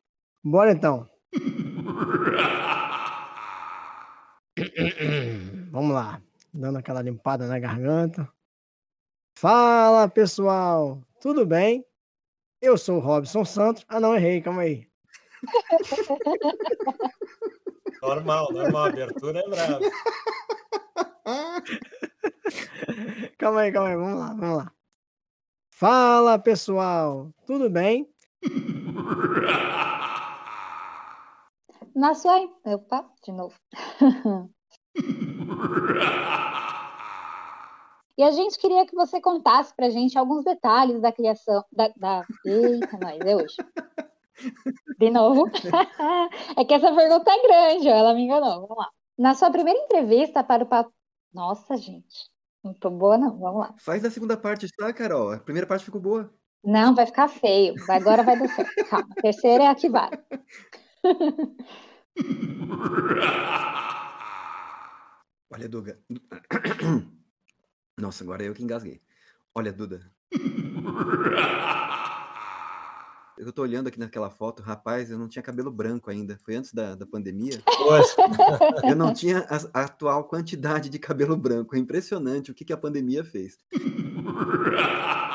Bora então. Vamos lá. Dando aquela limpada na garganta. Fala, pessoal. Tudo bem? Eu sou o Robson Santos. Ah, não, errei. Calma aí. Normal, normal. Abertura é brava. Calma aí, calma aí. Vamos lá, vamos lá. Fala, pessoal. Tudo bem? Na sua. Opa, de novo. E a gente queria que você contasse pra gente alguns detalhes da criação. Da, da... Eita, nós, é hoje. De novo. É que essa pergunta é grande, ela me enganou. Vamos lá. Na sua primeira entrevista para o papo. Nossa, gente. Não tô boa, não. Vamos lá. Faz da segunda parte, tá, Carol? A primeira parte ficou boa. Não, vai ficar feio. Agora vai dar certo. Calma. A terceira é a que vai. Olha, Duda. Nossa, agora eu que engasguei. Olha, Duda. Eu tô olhando aqui naquela foto, rapaz, eu não tinha cabelo branco ainda. Foi antes da, da pandemia. Eu não tinha a, a atual quantidade de cabelo branco. É impressionante o que, que a pandemia fez.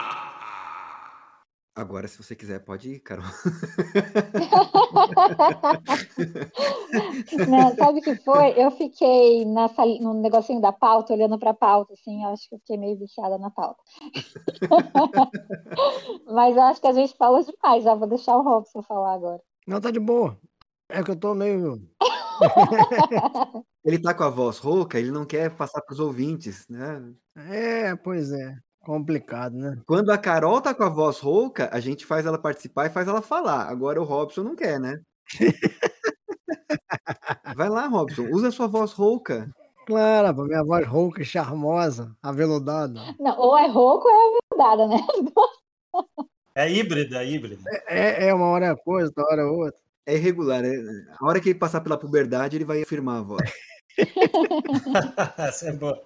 Agora, se você quiser, pode ir, Carol. Não, sabe o que foi? Eu fiquei na sali- no negocinho da pauta, olhando para a pauta, assim, eu acho que eu fiquei meio viciada na pauta. Mas eu acho que a gente falou demais, já vou deixar o Robson falar agora. Não, tá de boa. É que eu tô meio. Ele tá com a voz rouca, ele não quer passar pros ouvintes, né? É, pois é. Complicado, né? Quando a Carol tá com a voz rouca, a gente faz ela participar e faz ela falar. Agora o Robson não quer, né? Vai lá, Robson, usa a sua voz rouca. Claro, minha voz rouca e charmosa, aveludada. Não, ou é rouco ou é verdade, né? é híbrida, é híbrida. É, é uma hora é uma coisa, outra hora é outra. É irregular. é- A hora que ele passar pela puberdade, ele vai afirmar a voz. Essa é boa.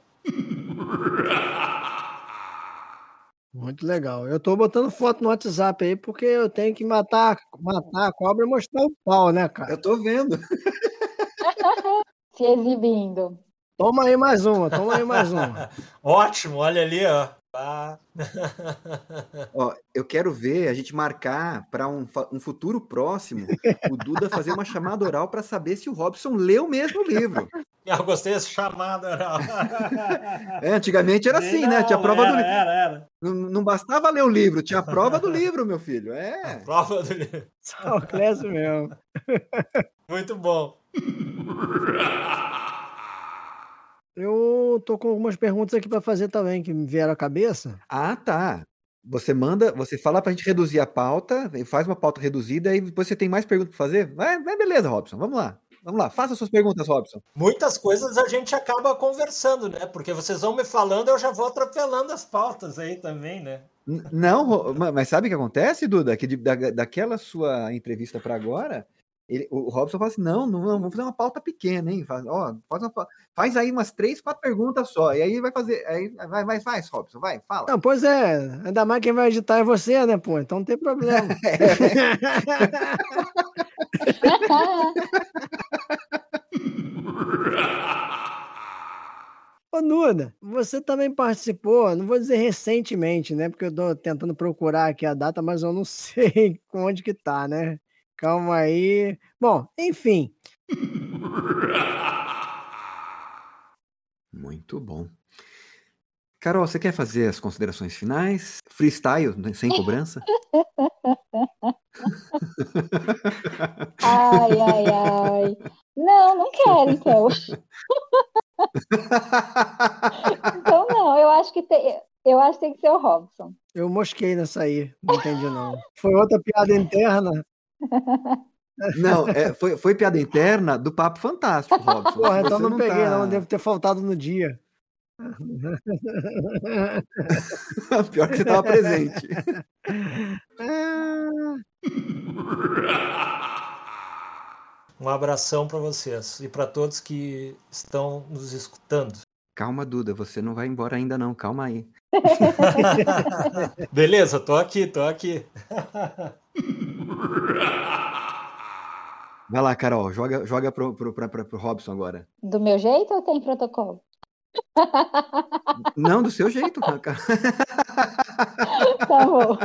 Muito legal. Eu tô botando foto no WhatsApp aí porque eu tenho que matar, matar a cobra e mostrar o pau, né, cara? Eu tô vendo. Se exibindo. Toma aí mais uma, toma aí mais uma. Ótimo, olha ali, ó. Ó, eu quero ver a gente marcar para um, um futuro próximo o Duda fazer uma chamada oral para saber se o Robson leu mesmo o livro. eu gostei dessa chamada. Oral. É, antigamente era assim, né? Tinha Não, prova do era, livro. Era, era. Não, não bastava ler o livro, tinha a prova do livro, meu filho. É. Prova do livro. Só o Clécio mesmo. Muito bom. Eu tô com algumas perguntas aqui para fazer também que me vieram à cabeça. Ah, tá. Você manda, você fala pra gente reduzir a pauta, e faz uma pauta reduzida e depois você tem mais perguntas pra fazer? Vai, vai beleza, Robson. Vamos lá. Vamos lá. Faça suas perguntas, Robson. Muitas coisas a gente acaba conversando, né? Porque vocês vão me falando, eu já vou atropelando as pautas aí também, né? Não, mas sabe o que acontece, Duda? Que de- da, daquela sua entrevista para agora, ele- o Robson fala assim: não, não, não, vamos fazer uma pauta pequena, hein? Faz, ó, faz, uma faz aí umas três, quatro perguntas só. E aí vai fazer. Aí vai, vai, faz, Robson, vai, fala. Não, pois é, ainda mais quem vai editar é você, né, pô? Então não tem problema. Ô, Nuda, você também participou, não vou dizer recentemente, né? Porque eu tô tentando procurar aqui a data, mas eu não sei onde que tá, né? Calma aí. Bom, enfim. Muito bom. Carol, você quer fazer as considerações finais? Freestyle, né, sem cobrança? Ai, ai, ai. Não, não quero, então. então, não, eu acho que tem, eu acho que tem que ser o Robson. Eu mosquei nessa aí, não entendi não. Foi outra piada interna. Não, é, foi, foi piada interna do Papo Fantástico, Robson. Porra, então Você não, peguei, tá- não, devo ter faltado no dia. Pior que você estava presente. Um abração para vocês e para todos que estão nos escutando. Calma, Duda, você não vai embora ainda não, calma aí. Beleza, tô aqui, tô aqui. Vai lá, Carol, joga, joga pro, pro, pra- pra- pro Robson agora. Do meu jeito ou tem protocolo? Não, do seu jeito, cara. Tá bom.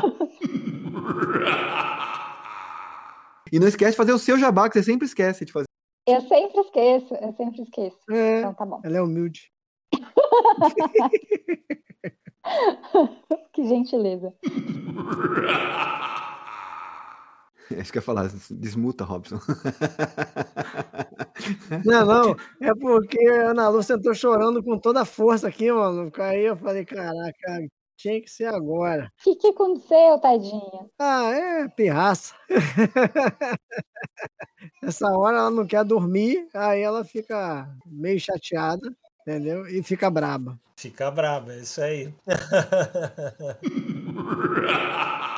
E não esquece de fazer o seu jabá, que você sempre esquece de fazer. Eu sempre esqueço, eu sempre esqueço. é, Então tá bom. ela é humilde. Que gentileza. É isso que eu ia falar, desmuta, Robson. Não, não, é porque a Ana Lúcia entrou chorando com toda a força aqui, mano. Aí eu falei, caraca, tinha que ser agora. O que, que aconteceu, tadinha? Ah, é pirraça. Essa hora ela não quer dormir, aí ela fica meio chateada, entendeu? E fica braba. Fica braba, é isso aí.